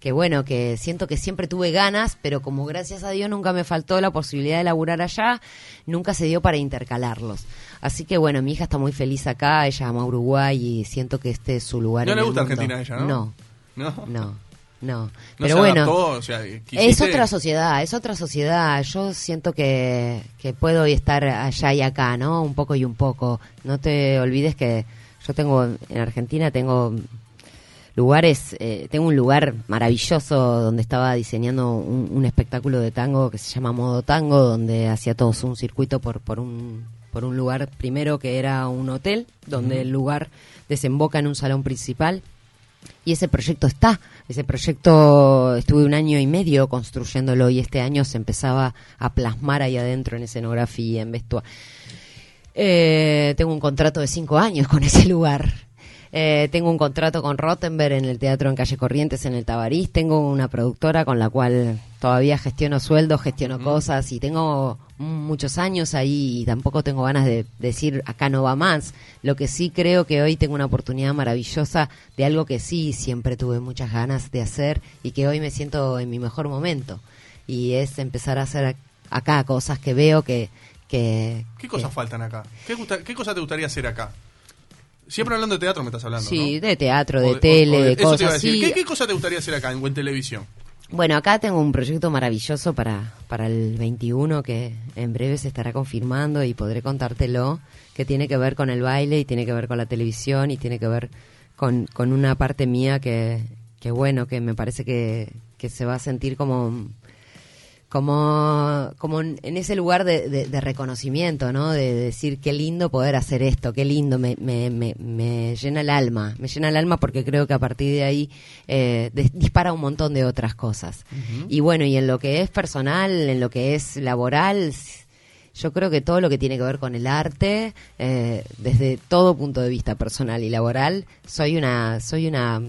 que bueno, que siento que siempre tuve ganas, pero como gracias a Dios nunca me faltó la posibilidad de laburar allá, nunca se dio para intercalarlos. Así que bueno, mi hija está muy feliz acá, ella ama Uruguay y siento que este es su lugar. No en le el gusta mundo. Argentina a ella, ¿no? No, ¿No? no, no. ¿No Pero se bueno, adaptó? O sea, es otra sociedad, es otra sociedad. Yo siento que, que puedo estar allá y acá, ¿no? Un poco y un poco. No te olvides que yo tengo, en Argentina tengo lugares, eh, tengo un lugar maravilloso donde estaba diseñando un, un espectáculo de tango que se llama Modo Tango, donde hacía todos un circuito por, por un por un lugar primero que era un hotel, donde el lugar desemboca en un salón principal. Y ese proyecto está, ese proyecto estuve un año y medio construyéndolo y este año se empezaba a plasmar ahí adentro en escenografía, en vestuario. Eh, tengo un contrato de cinco años con ese lugar. Eh, tengo un contrato con Rottenberg en el Teatro en Calle Corrientes, en el Tabarís. Tengo una productora con la cual todavía gestiono sueldos, gestiono cosas y tengo muchos años ahí y tampoco tengo ganas de decir acá no va más. Lo que sí creo que hoy tengo una oportunidad maravillosa de algo que sí siempre tuve muchas ganas de hacer y que hoy me siento en mi mejor momento. Y es empezar a hacer acá cosas que veo que... que ¿Qué cosas faltan acá? ¿Qué, ¿Qué cosa te gustaría hacer acá? Siempre hablando de teatro me estás hablando. Sí, de teatro, de, tele, de, cosas. ¿Qué, ¿Qué, cosa te gustaría hacer acá en, en televisión? Bueno, acá tengo un proyecto maravilloso para, para el 21 que en breve se estará confirmando y podré contártelo, que tiene que ver con el baile y tiene que ver con la televisión y tiene que ver con, con una parte mía que, que bueno, que me parece que, que se va a sentir como como, como en ese lugar de, reconocimiento, ¿no? De, decir qué lindo poder hacer esto, qué lindo, me, me, me, llena el alma, me llena el alma porque creo que a partir de ahí eh, dispara un montón de otras cosas. Y bueno, y en lo que es personal, en lo que es laboral, yo creo que todo lo que tiene que ver con el arte, eh, desde todo punto de vista personal y laboral, soy una, soy una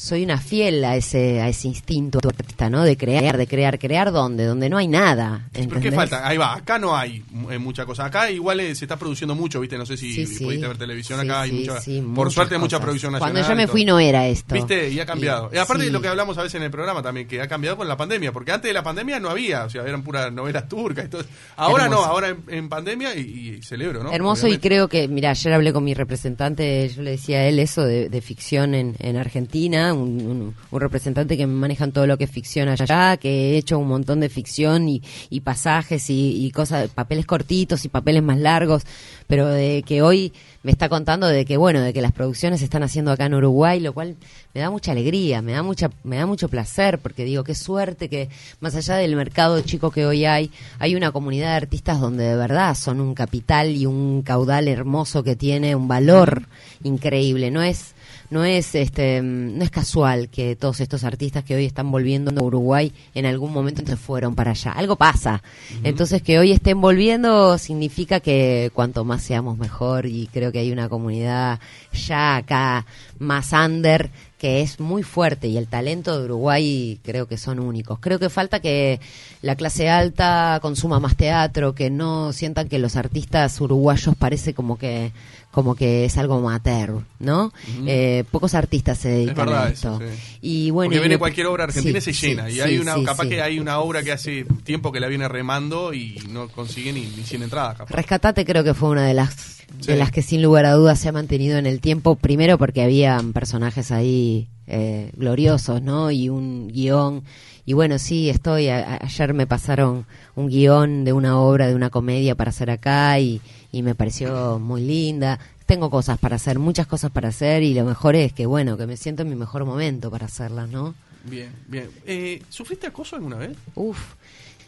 soy una fiel a ese a ese instinto artista, ¿no? De crear, de crear, crear ¿dónde? Donde no hay nada. ¿Por qué falta? Ahí va, acá no hay eh, mucha cosa. Acá igual eh, se está produciendo mucho, ¿viste? No sé si pudiste ver televisión acá, hay mucha, por suerte hay mucha producción nacional. Cuando yo me fui no era esto. ¿Viste? Y ha cambiado. Y, aparte de lo que hablamos a veces en el programa también, que ha cambiado con la pandemia, porque antes de la pandemia no había, o sea, eran puras novelas turcas y todo. Ahora no, ahora en, pandemia y, celebro, ¿no? Hermoso y creo que, mira, ayer hablé con mi representante, yo le decía a él eso de, ficción en, en Argentina, un, representante que manejan todo lo que es ficción allá, que he hecho un montón de ficción y, y pasajes y, y, cosas, papeles cortitos y papeles más largos, pero de que hoy me está contando de que bueno, de que las producciones se están haciendo acá en Uruguay, lo cual me da mucha alegría, me da mucha me da mucho placer porque digo, qué suerte que más allá del mercado chico que hoy hay, hay una comunidad de artistas donde de verdad son un capital y un caudal hermoso que tiene un valor increíble, no es no es este no es casual que todos estos artistas que hoy están volviendo a Uruguay en algún momento se fueron para allá. Algo pasa. Entonces que hoy estén volviendo significa que cuanto más seamos mejor y creo que hay una comunidad ya acá más under que es muy fuerte y el talento de Uruguay creo que son únicos. Creo que falta que la clase alta consuma más teatro, que no sientan que los artistas uruguayos parece como que como que es algo amateur, ¿no? eh, pocos artistas se dedican a esto. Y bueno, Porque viene cualquier obra argentina y se llena. y hay una, capaz que hay una obra que hace tiempo que la viene remando y no consigue ni, ni 100 entradas. Capaz. Rescatate creo que fue una de las de las que sin lugar a dudas se ha mantenido en el tiempo, primero porque habían personajes ahí eh, gloriosos, ¿no? Y un guion. Y bueno, sí, estoy, ayer me pasaron un guion de una obra, de una comedia para hacer acá y, y me pareció muy linda. Tengo cosas para hacer, muchas cosas para hacer y lo mejor es que, bueno, que me siento en mi mejor momento para hacerlas, ¿no? Bien, bien. Eh, ¿Sufriste acoso alguna vez? Uf.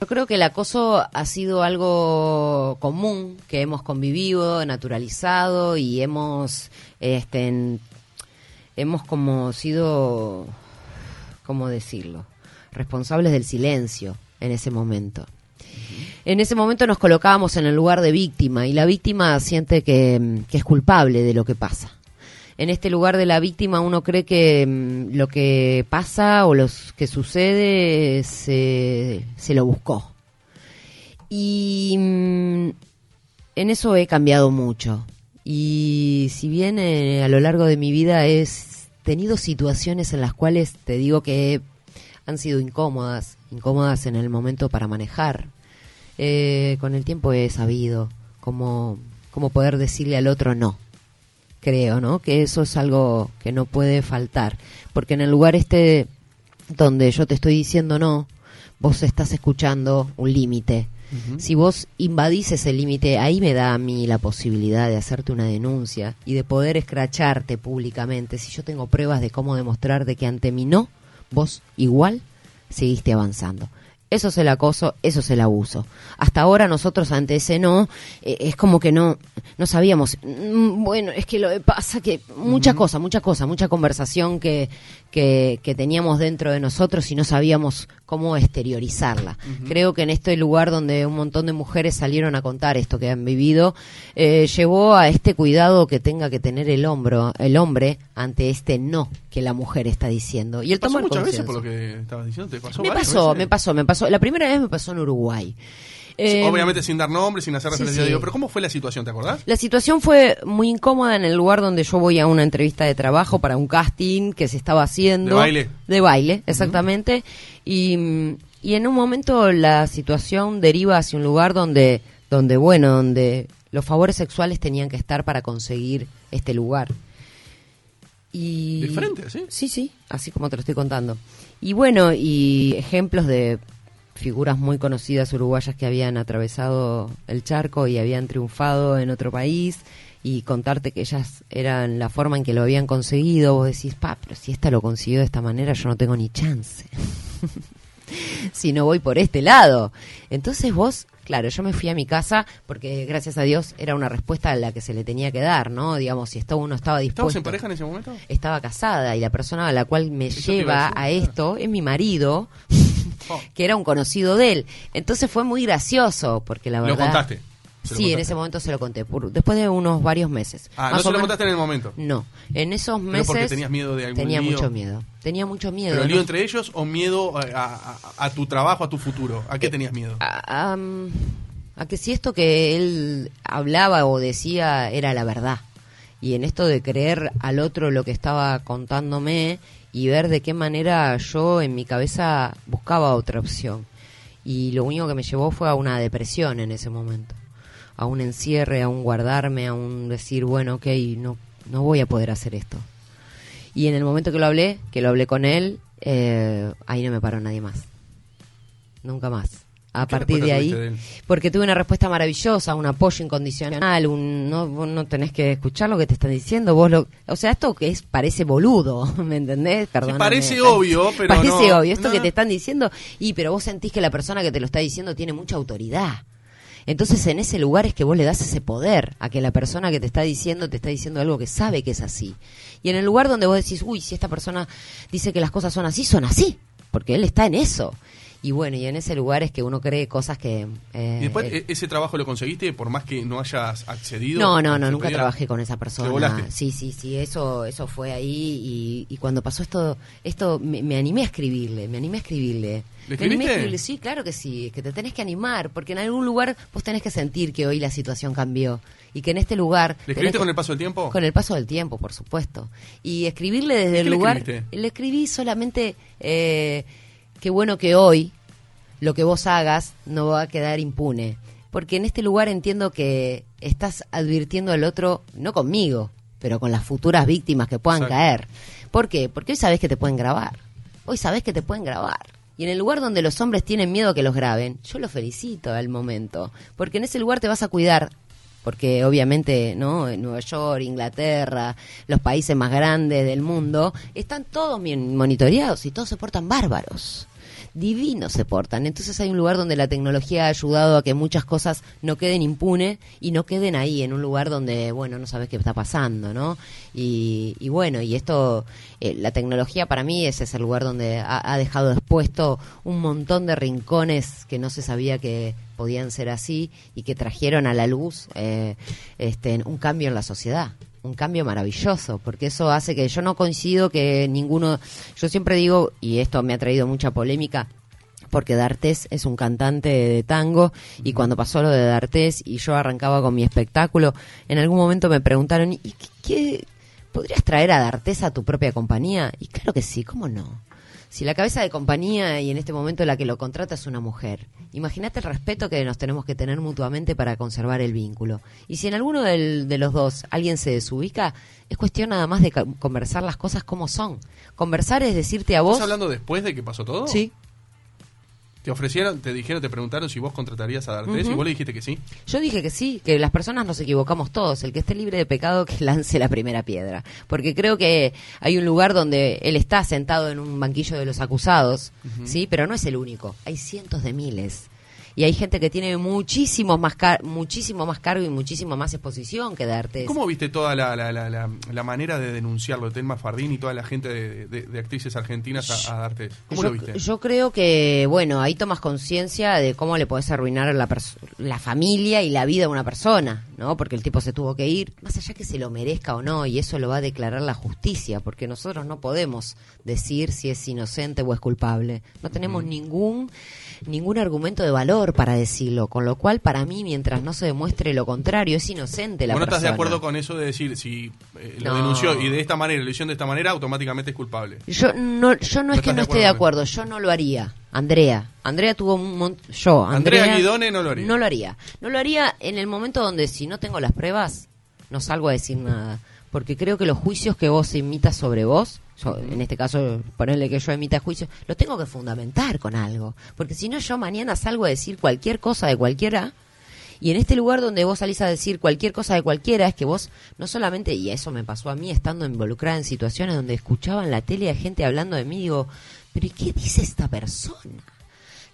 Yo creo que el acoso ha sido algo común que hemos convivido, naturalizado y hemos, este, hemos como sido, ¿cómo decirlo? Responsables del silencio en ese momento. En ese momento nos colocábamos en el lugar de víctima y la víctima siente que, que es culpable de lo que pasa en este lugar de la víctima uno cree que mm, lo que pasa o lo que sucede se, se lo buscó. Y mm, en eso he cambiado mucho. Y si bien eh, a lo largo de mi vida he tenido situaciones en las cuales te digo que han sido incómodas, incómodas en el momento para manejar, eh, con el tiempo he sabido cómo, cómo poder decirle al otro no creo, ¿no? Que eso es algo que no puede faltar, porque en el lugar este donde yo te estoy diciendo no, vos estás escuchando un límite. Si vos invadís ese límite, ahí me da a mí la posibilidad de hacerte una denuncia y de poder escracharte públicamente. Si yo tengo pruebas de cómo demostrar de que ante mí no, vos igual seguiste avanzando. Eso es el acoso, eso es el abuso. Hasta ahora nosotros ante ese no, eh, es como que no, no sabíamos, mm, bueno, es que lo que pasa que mucha cosa, mucha cosa, mucha conversación que, que, que teníamos dentro de nosotros y no sabíamos cómo exteriorizarla. Creo que en este lugar donde un montón de mujeres salieron a contar esto que han vivido, eh, llevó a este cuidado que tenga que tener el hombro, el hombre ante este no que la mujer está diciendo. Y el ¿Pasó tomar muchas veces por lo que estabas diciendo? ¿Te pasó Me pasó, veces? me pasó, me pasó. La primera vez me pasó en Uruguay. Eh, Obviamente sin dar nombres, sin hacer sí, referencia. sí. Digo, pero ¿cómo fue la situación? ¿Te acordás? La situación fue muy incómoda en el lugar donde yo voy a una entrevista de trabajo para un casting que se estaba haciendo. ¿De baile? De baile, exactamente. y, y en un momento la situación deriva hacia un lugar donde, donde, bueno, donde los favores sexuales tenían que estar para conseguir este lugar. Y, ¿De frente, así? Sí, sí, así como te lo estoy contando. Y bueno, y ejemplos de figuras muy conocidas uruguayas que habían atravesado el charco y habían triunfado en otro país y contarte que ellas eran la forma en que lo habían conseguido, vos decís, pa, pero si esta lo consiguió de esta manera, yo no tengo ni chance. si no voy por este lado. Entonces vos, claro, yo me fui a mi casa porque gracias a Dios era una respuesta a la que se le tenía que dar, ¿no? Digamos, si esto uno estaba dispuesto. ¿Estabas en pareja en ese momento? Estaba casada y la persona a la cual me lleva a a, esto es mi marido, Oh. que era un conocido de él. Entonces fue muy gracioso porque la Lo verdad. contaste. Lo Sí, en contaste. ese momento se lo conté. por- después de unos varios meses. Ah, Más no se lo menos- contaste en el momento. No, en esos Pero meses. porque tenías miedo de algún Tenía lío. mucho miedo. Tenía mucho miedo. ¿Pero entre ellos o miedo a, a- a- a tu trabajo, a tu futuro? ¿A qué tenías miedo? a, a que si esto que él hablaba o decía era la verdad. Y en esto de creer al otro lo que estaba contándome y ver de qué manera yo en mi cabeza buscaba otra opción. Y lo único que me llevó fue a una depresión en ese momento. A un encierre, a un guardarme, a un decir, bueno, ok, no, no voy a poder hacer esto. Y en el momento que lo hablé, que lo hablé con él, eh, ahí no me paró nadie más. Nunca más. A ¿Qué partir de ahí, de porque tuve una respuesta maravillosa, un apoyo incondicional, un no, vos no tenés que escuchar lo que te están diciendo, vos lo, o sea, esto que es parece boludo, ¿me entendés? Perdóname. parece obvio, pero parece no. obvio esto No. que te están diciendo y pero vos sentís que la persona que te lo está diciendo tiene mucha autoridad. Entonces en ese lugar es que vos le das ese poder a que la persona que te está diciendo te está diciendo algo que sabe que es así. Y en el lugar donde vos decís, uy, si esta persona dice que las cosas son así, son así, porque él está en eso. Y bueno, y en ese lugar es que uno cree cosas que... eh, ¿Y después eh, e- ese trabajo lo conseguiste por más que no hayas accedido? no, no, ¿Se no, nunca podía? trabajé con esa ¿Te persona. Sí, sí, sí, eso, eso fue ahí y, y cuando pasó esto, esto me, me animé a escribirle, me animé a escribirle. ¿Le Me animé a escribiste? escribirle, sí, claro que sí, es que te tenés que animar, porque en algún lugar vos tenés que sentir que hoy la situación cambió y que en este lugar... ¿Le escribiste que- con el paso del tiempo? Con el paso del tiempo, por supuesto. Y escribirle desde ¿Y el le lugar... escribiste? Le escribí solamente, eh, qué bueno que hoy lo que vos hagas no va a quedar impune. Porque en este lugar entiendo que estás advirtiendo al otro, no conmigo, pero con las futuras víctimas que puedan Exacto. caer. ¿Por qué? Porque hoy sabés que te pueden grabar. Hoy sabés que te pueden grabar. Y en el lugar donde los hombres tienen miedo a que los graben, yo los felicito al momento. Porque en ese lugar te vas a cuidar. Porque obviamente, ¿no? En Nueva York, Inglaterra, los países más grandes del mundo, están todos bien monitoreados y todos se portan bárbaros divinos se portan. Entonces hay un lugar donde la tecnología ha ayudado a que muchas cosas no queden impune y no queden ahí, en un lugar donde, bueno, no sabes qué está pasando, ¿no? Y, y bueno, y esto, eh, la tecnología para mí ese es el lugar donde ha, dejado expuesto un montón de rincones que no se sabía que podían ser así y que trajeron a la luz eh, este, un cambio en la sociedad un cambio maravilloso, porque eso hace que yo no coincido que ninguno, yo siempre digo, y esto me ha traído mucha polémica, porque D'Artés es un cantante de tango y cuando pasó lo de D'Artés y yo arrancaba con mi espectáculo, en algún momento me preguntaron, ¿y qué, qué- podrías traer a D'Artés a tu propia compañía? Y claro que sí, ¿cómo no? Si la cabeza de compañía y en este momento la que lo contrata es una mujer, imagínate el respeto que nos tenemos que tener mutuamente para conservar el vínculo. Y si en alguno del- de los dos alguien se desubica, es cuestión nada más de conversar las cosas como son. Conversar es decirte a vos... ¿Estás hablando después de que pasó todo? Sí. Te ofrecieron, te dijeron, te preguntaron si vos contratarías a D'Artés y vos le dijiste que sí. Yo dije que sí, que las personas nos equivocamos todos. El que esté libre de pecado que lance la primera piedra. Porque creo que hay un lugar donde él está sentado en un banquillo de los acusados, ¿sí? Pero no es el único. Hay cientos de miles y hay gente que tiene muchísimo más muchísimo más cargo y muchísimo más exposición que darte. ¿Cómo viste toda la, la, la, la manera de denunciarlo, Telma Fardín y toda la gente de, actrices argentinas a, darte? ¿Cómo yo, lo viste? Yo creo que, bueno, ahí tomas conciencia de cómo le podés arruinar la, la familia y la vida a una persona, ¿no? Porque el tipo se tuvo que ir, más allá que se lo merezca o no, y eso lo va a declarar la justicia, porque nosotros no podemos decir si es inocente o es culpable. No tenemos ningún ningún argumento de valor para decirlo, con lo cual para mí mientras no se demuestre lo contrario es inocente la ¿Vos no estás de acuerdo con eso de decir si eh, lo denunció y de esta manera, lo hicieron de esta manera, automáticamente es culpable? Yo no, yo no, es que no esté de acuerdo, yo no lo haría. Andrea, Andrea tuvo un montón, yo, Andrea, Andrea Guidone no lo haría. No lo haría. No lo haría en el momento donde si no tengo las pruebas no salgo a decir nada, porque creo que los juicios que vos imitas sobre vos en este caso, ponerle que yo emita juicio, lo tengo que fundamentar con algo. Porque si no, yo mañana salgo a decir cualquier cosa de cualquiera. Y en este lugar donde vos salís a decir cualquier cosa de cualquiera, es que vos no solamente, y eso me pasó a mí estando involucrada en situaciones donde escuchaba en la tele a gente hablando de mí, digo, pero ¿y qué dice esta persona?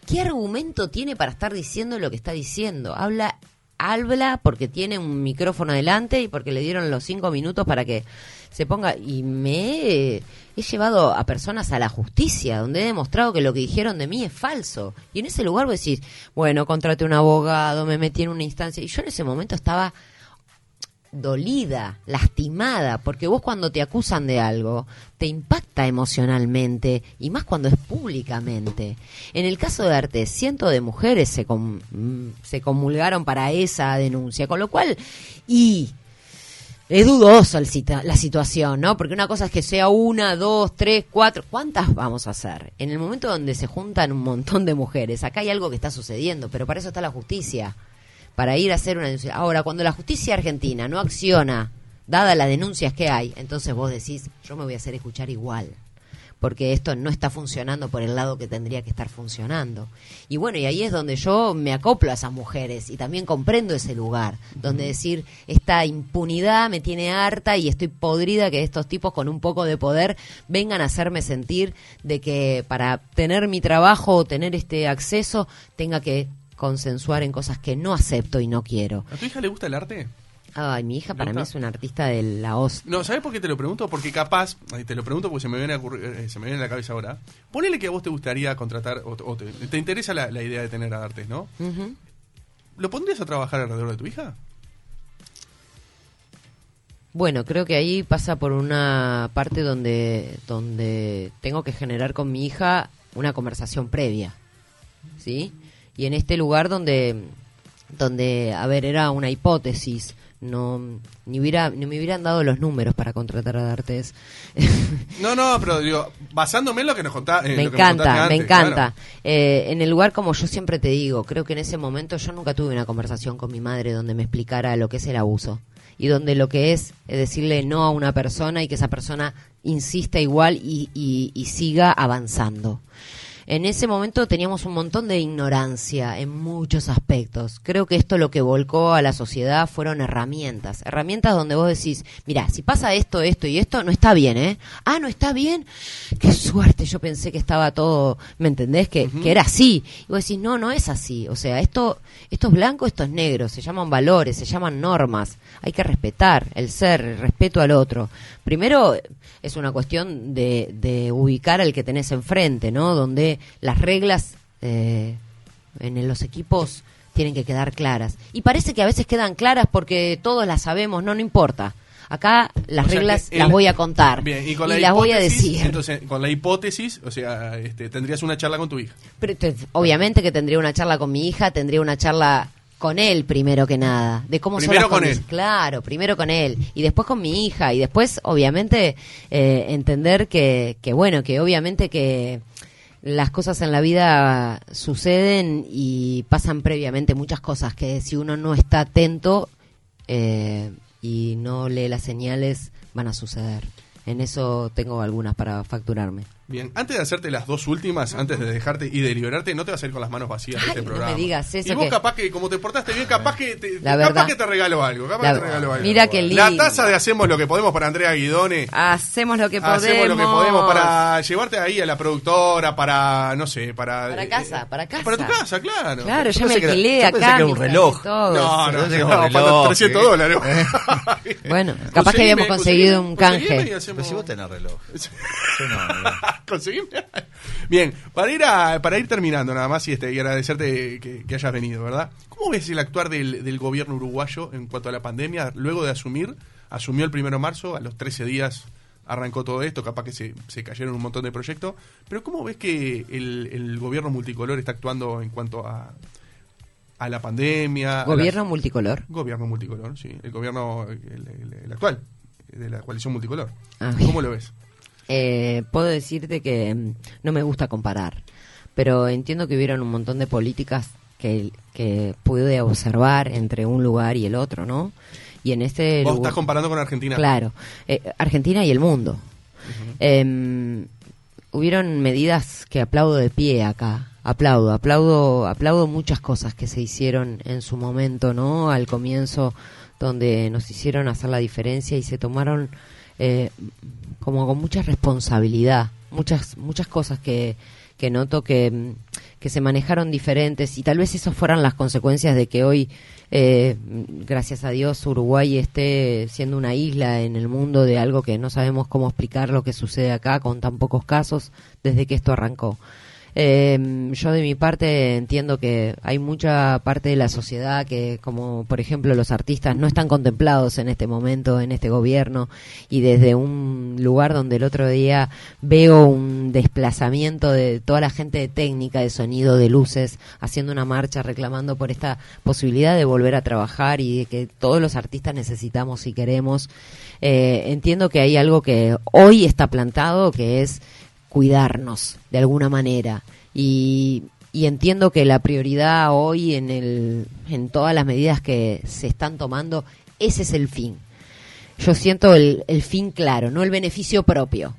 ¿Qué argumento tiene para estar diciendo lo que está diciendo? Habla habla porque tiene un micrófono delante y porque le dieron los cinco minutos para que se ponga. Y me he, llevado a personas a la justicia donde he demostrado que lo que dijeron de mí es falso. Y en ese lugar vos decís bueno contraté un abogado me metí en una instancia y yo en ese momento estaba dolida, lastimada, porque vos cuando te acusan de algo te impacta emocionalmente y más cuando es públicamente. En el caso de Arte, cientos de mujeres se, se comulgaron para esa denuncia, con lo cual, y es dudoso la situación, ¿no? Porque una cosa es que sea una, dos, tres, cuatro. ¿Cuántas vamos a hacer? En el momento donde se juntan un montón de mujeres, acá hay algo que está sucediendo, pero para eso está la justicia. Para ir a hacer una denuncia. Ahora, cuando la justicia argentina no acciona, dada las denuncias que hay, entonces vos decís, yo me voy a hacer escuchar igual porque esto no está funcionando por el lado que tendría que estar funcionando. Y bueno, y ahí es donde yo me acoplo a esas mujeres y también comprendo ese lugar, donde decir, esta impunidad me tiene harta y estoy podrida que estos tipos con un poco de poder vengan a hacerme sentir de que para tener mi trabajo o tener este acceso tenga que consensuar en cosas que no acepto y no quiero. ¿A tu hija le gusta el arte? Ay, mi hija para mí es una artista de la hostia. No, ¿sabes por qué te lo pregunto? Porque capaz, te lo pregunto porque se me viene a, eh, se me viene a la cabeza ahora. Ponele que a vos te gustaría contratar, o, te, interesa la, idea de tener a Artes, ¿no? ¿Lo pondrías a trabajar alrededor de tu hija? Bueno, creo que ahí pasa por una parte donde, donde tengo que generar con mi hija una conversación previa, ¿sí? Y en este lugar donde, donde a ver, era una hipótesis, no ni hubiera ni me hubieran dado los números para contratar a D'Artes. No, no, pero digo, basándome en lo que nos contaste. me encanta, me encanta. Eh, en el lugar como yo siempre te digo, creo que en ese momento yo nunca tuve una conversación con mi madre donde me explicara lo que es el abuso y donde lo que es, decirle no a una persona y que esa persona insista igual y, y siga avanzando en ese momento teníamos un montón de ignorancia en muchos aspectos. Creo que esto lo que volcó a la sociedad fueron herramientas. Herramientas donde vos decís, mira, si pasa esto, esto y esto, no está bien, ¿eh? Ah, no está bien. Qué suerte, yo pensé que estaba todo, ¿me entendés? Que, que era así. Y vos decís, no, no es así. O sea, esto, esto es blanco, esto es negro. Se llaman valores, se llaman normas. Hay que respetar el ser, el respeto al otro. Primero, es una cuestión de, de ubicar al que tenés enfrente, ¿no? Donde las reglas eh, en los equipos tienen que quedar claras. Y parece que a veces quedan claras porque todos las sabemos, no, no importa. Acá las reglas las voy a contar y, las voy a decir. Entonces, con la hipótesis, o sea, este, tendrías una charla con tu hija. obviamente que tendría una charla con mi hija, tendría una charla con él primero que nada, de cómo primero son con él. Claro, primero con él y después con mi hija y después obviamente eh, entender que, que bueno, que obviamente que las cosas en la vida suceden y pasan previamente muchas cosas que si uno no está atento eh, y no lee las señales van a suceder. En eso tengo algunas para facturarme. Bien, antes de hacerte las dos últimas, antes de dejarte y de liberarte, no te vas a ir con las manos vacías de Ay, este no programa. me digas eso Y vos que- capaz que, como te portaste bien, capaz que te, La capaz que te regalo algo. Capaz La- que te regalo algo. mira qué La lindo. taza de Hacemos lo que podemos para Andrea Guidone. Hacemos lo que podemos. Hacemos lo que podemos para llevarte ahí a la productora, para, no sé, para... Para casa, para casa. Para tu casa, claro. Claro, Yo me alquilé yo acá. pensé que era un reloj. todo, No, no, no, un para reloj, 300 ¿eh? dólares. Bueno, capaz que habíamos conseguido un canje. Pero si vos tenés reloj. Yo no, no. Conseguime. Bien, para ir a, para ir terminando nada más y este y agradecerte que, que hayas venido, ¿verdad? ¿Cómo ves el actuar del, del gobierno uruguayo en cuanto a la pandemia luego de asumir? Asumió el primero de marzo, a los 13 días arrancó todo esto, capaz que se, se cayeron un montón de proyectos, pero ¿cómo ves que el, el gobierno multicolor está actuando en cuanto a, a la pandemia? Gobierno multicolor. Gobierno multicolor, sí. El gobierno, el, el- el actual, de la coalición multicolor. Ah, ¿Cómo lo ves? Eh, puedo decirte que mm, no me gusta comparar, pero entiendo que hubieron un montón de políticas que, que pude observar entre un lugar y el otro, ¿no? Y en este Vos lugar- estás comparando con Argentina. Claro, eh, Argentina y el mundo. Em, hubieron medidas que aplaudo de pie acá. Aplaudo, aplaudo, aplaudo muchas cosas que se hicieron en su momento, ¿no? Al comienzo, donde nos hicieron hacer la diferencia y se tomaron eh, como con mucha responsabilidad, muchas, muchas cosas que, que noto que, mm, que se manejaron diferentes y tal vez esas fueran las consecuencias de que hoy, eh, gracias a Dios, Uruguay esté siendo una isla en el mundo de algo que no sabemos cómo explicar lo que sucede acá con tan pocos casos desde que esto arrancó. Eh, yo de mi parte entiendo que hay mucha parte de la sociedad que, como por ejemplo los artistas, no están contemplados en este momento, en este gobierno, y desde un lugar donde el otro día veo un desplazamiento de toda la gente de técnica, de sonido, de luces, haciendo una marcha reclamando por esta posibilidad de volver a trabajar y de que todos los artistas necesitamos y queremos. Eh, entiendo que hay algo que hoy está plantado, que es cuidarnos de alguna manera. Y, y entiendo que la prioridad hoy en el en todas las medidas que se están tomando ese es el fin. Yo siento el, el fin claro no el beneficio propio.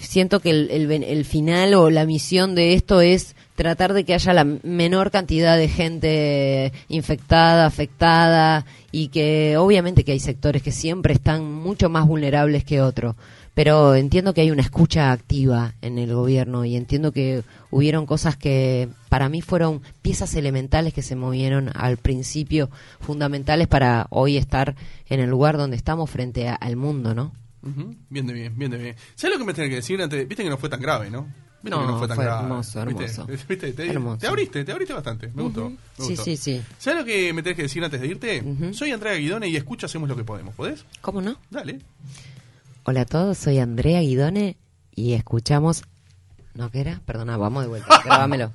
Siento que el, el, el final o la misión de esto es tratar de que haya la menor cantidad de gente infectada, afectada y que obviamente que hay sectores que siempre están mucho más vulnerables que otros. Pero entiendo que hay una escucha activa en el gobierno y entiendo que hubieron cosas que para mí fueron piezas elementales que se movieron al principio, fundamentales para hoy estar en el lugar donde estamos frente a- al mundo, ¿no? Ujú, Bien de bien, bien de bien. ¿Sabes lo que me tenés que decir antes? Viste que no fue tan grave, ¿no? Viste No, que no fue tan fue grave. hermoso, hermoso. ¿Viste? Te, Hermoso. te abriste, te abriste bastante. Me gustó. me Sí, gustó. sí, sí. ¿Sabes lo que me tenés que decir antes de irte? Soy Andrea Guidone y escucha Hacemos lo que podemos. ¿Podés? ¿Cómo no? Dale. Hola a todos, soy Andrea Guidone y escuchamos... ¿No qué era? Perdona, vamos de vuelta, va vamos de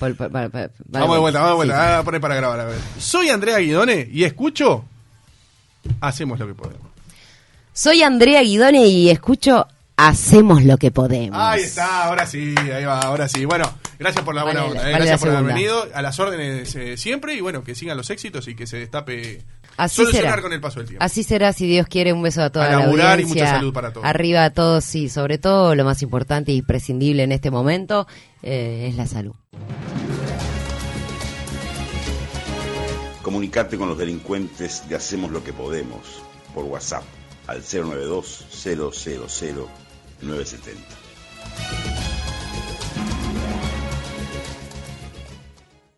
vuelta, vamos de Sí, vuelta. Ah, poné para grabar. A ver. Soy Andrea Guidone y escucho Hacemos lo que podemos. Soy Andrea Guidone y escucho Hacemos lo que podemos. Ahí está, ahora sí, ahí va, ahora sí. Bueno, gracias por la buena Vale, onda, eh, vale gracias por haber venido. A las órdenes eh, siempre y bueno, que sigan los éxitos y que se destape Así solucionar será. con el paso del tiempo. Así será, si Dios quiere, un beso a toda A la laburar y audiencia. mucha salud para todos. Arriba a todos, sí, sobre todo lo más importante y prescindible en este momento eh, es la salud. Comunicate con los delincuentes de Hacemos lo que podemos por WhatsApp al 092 000 970.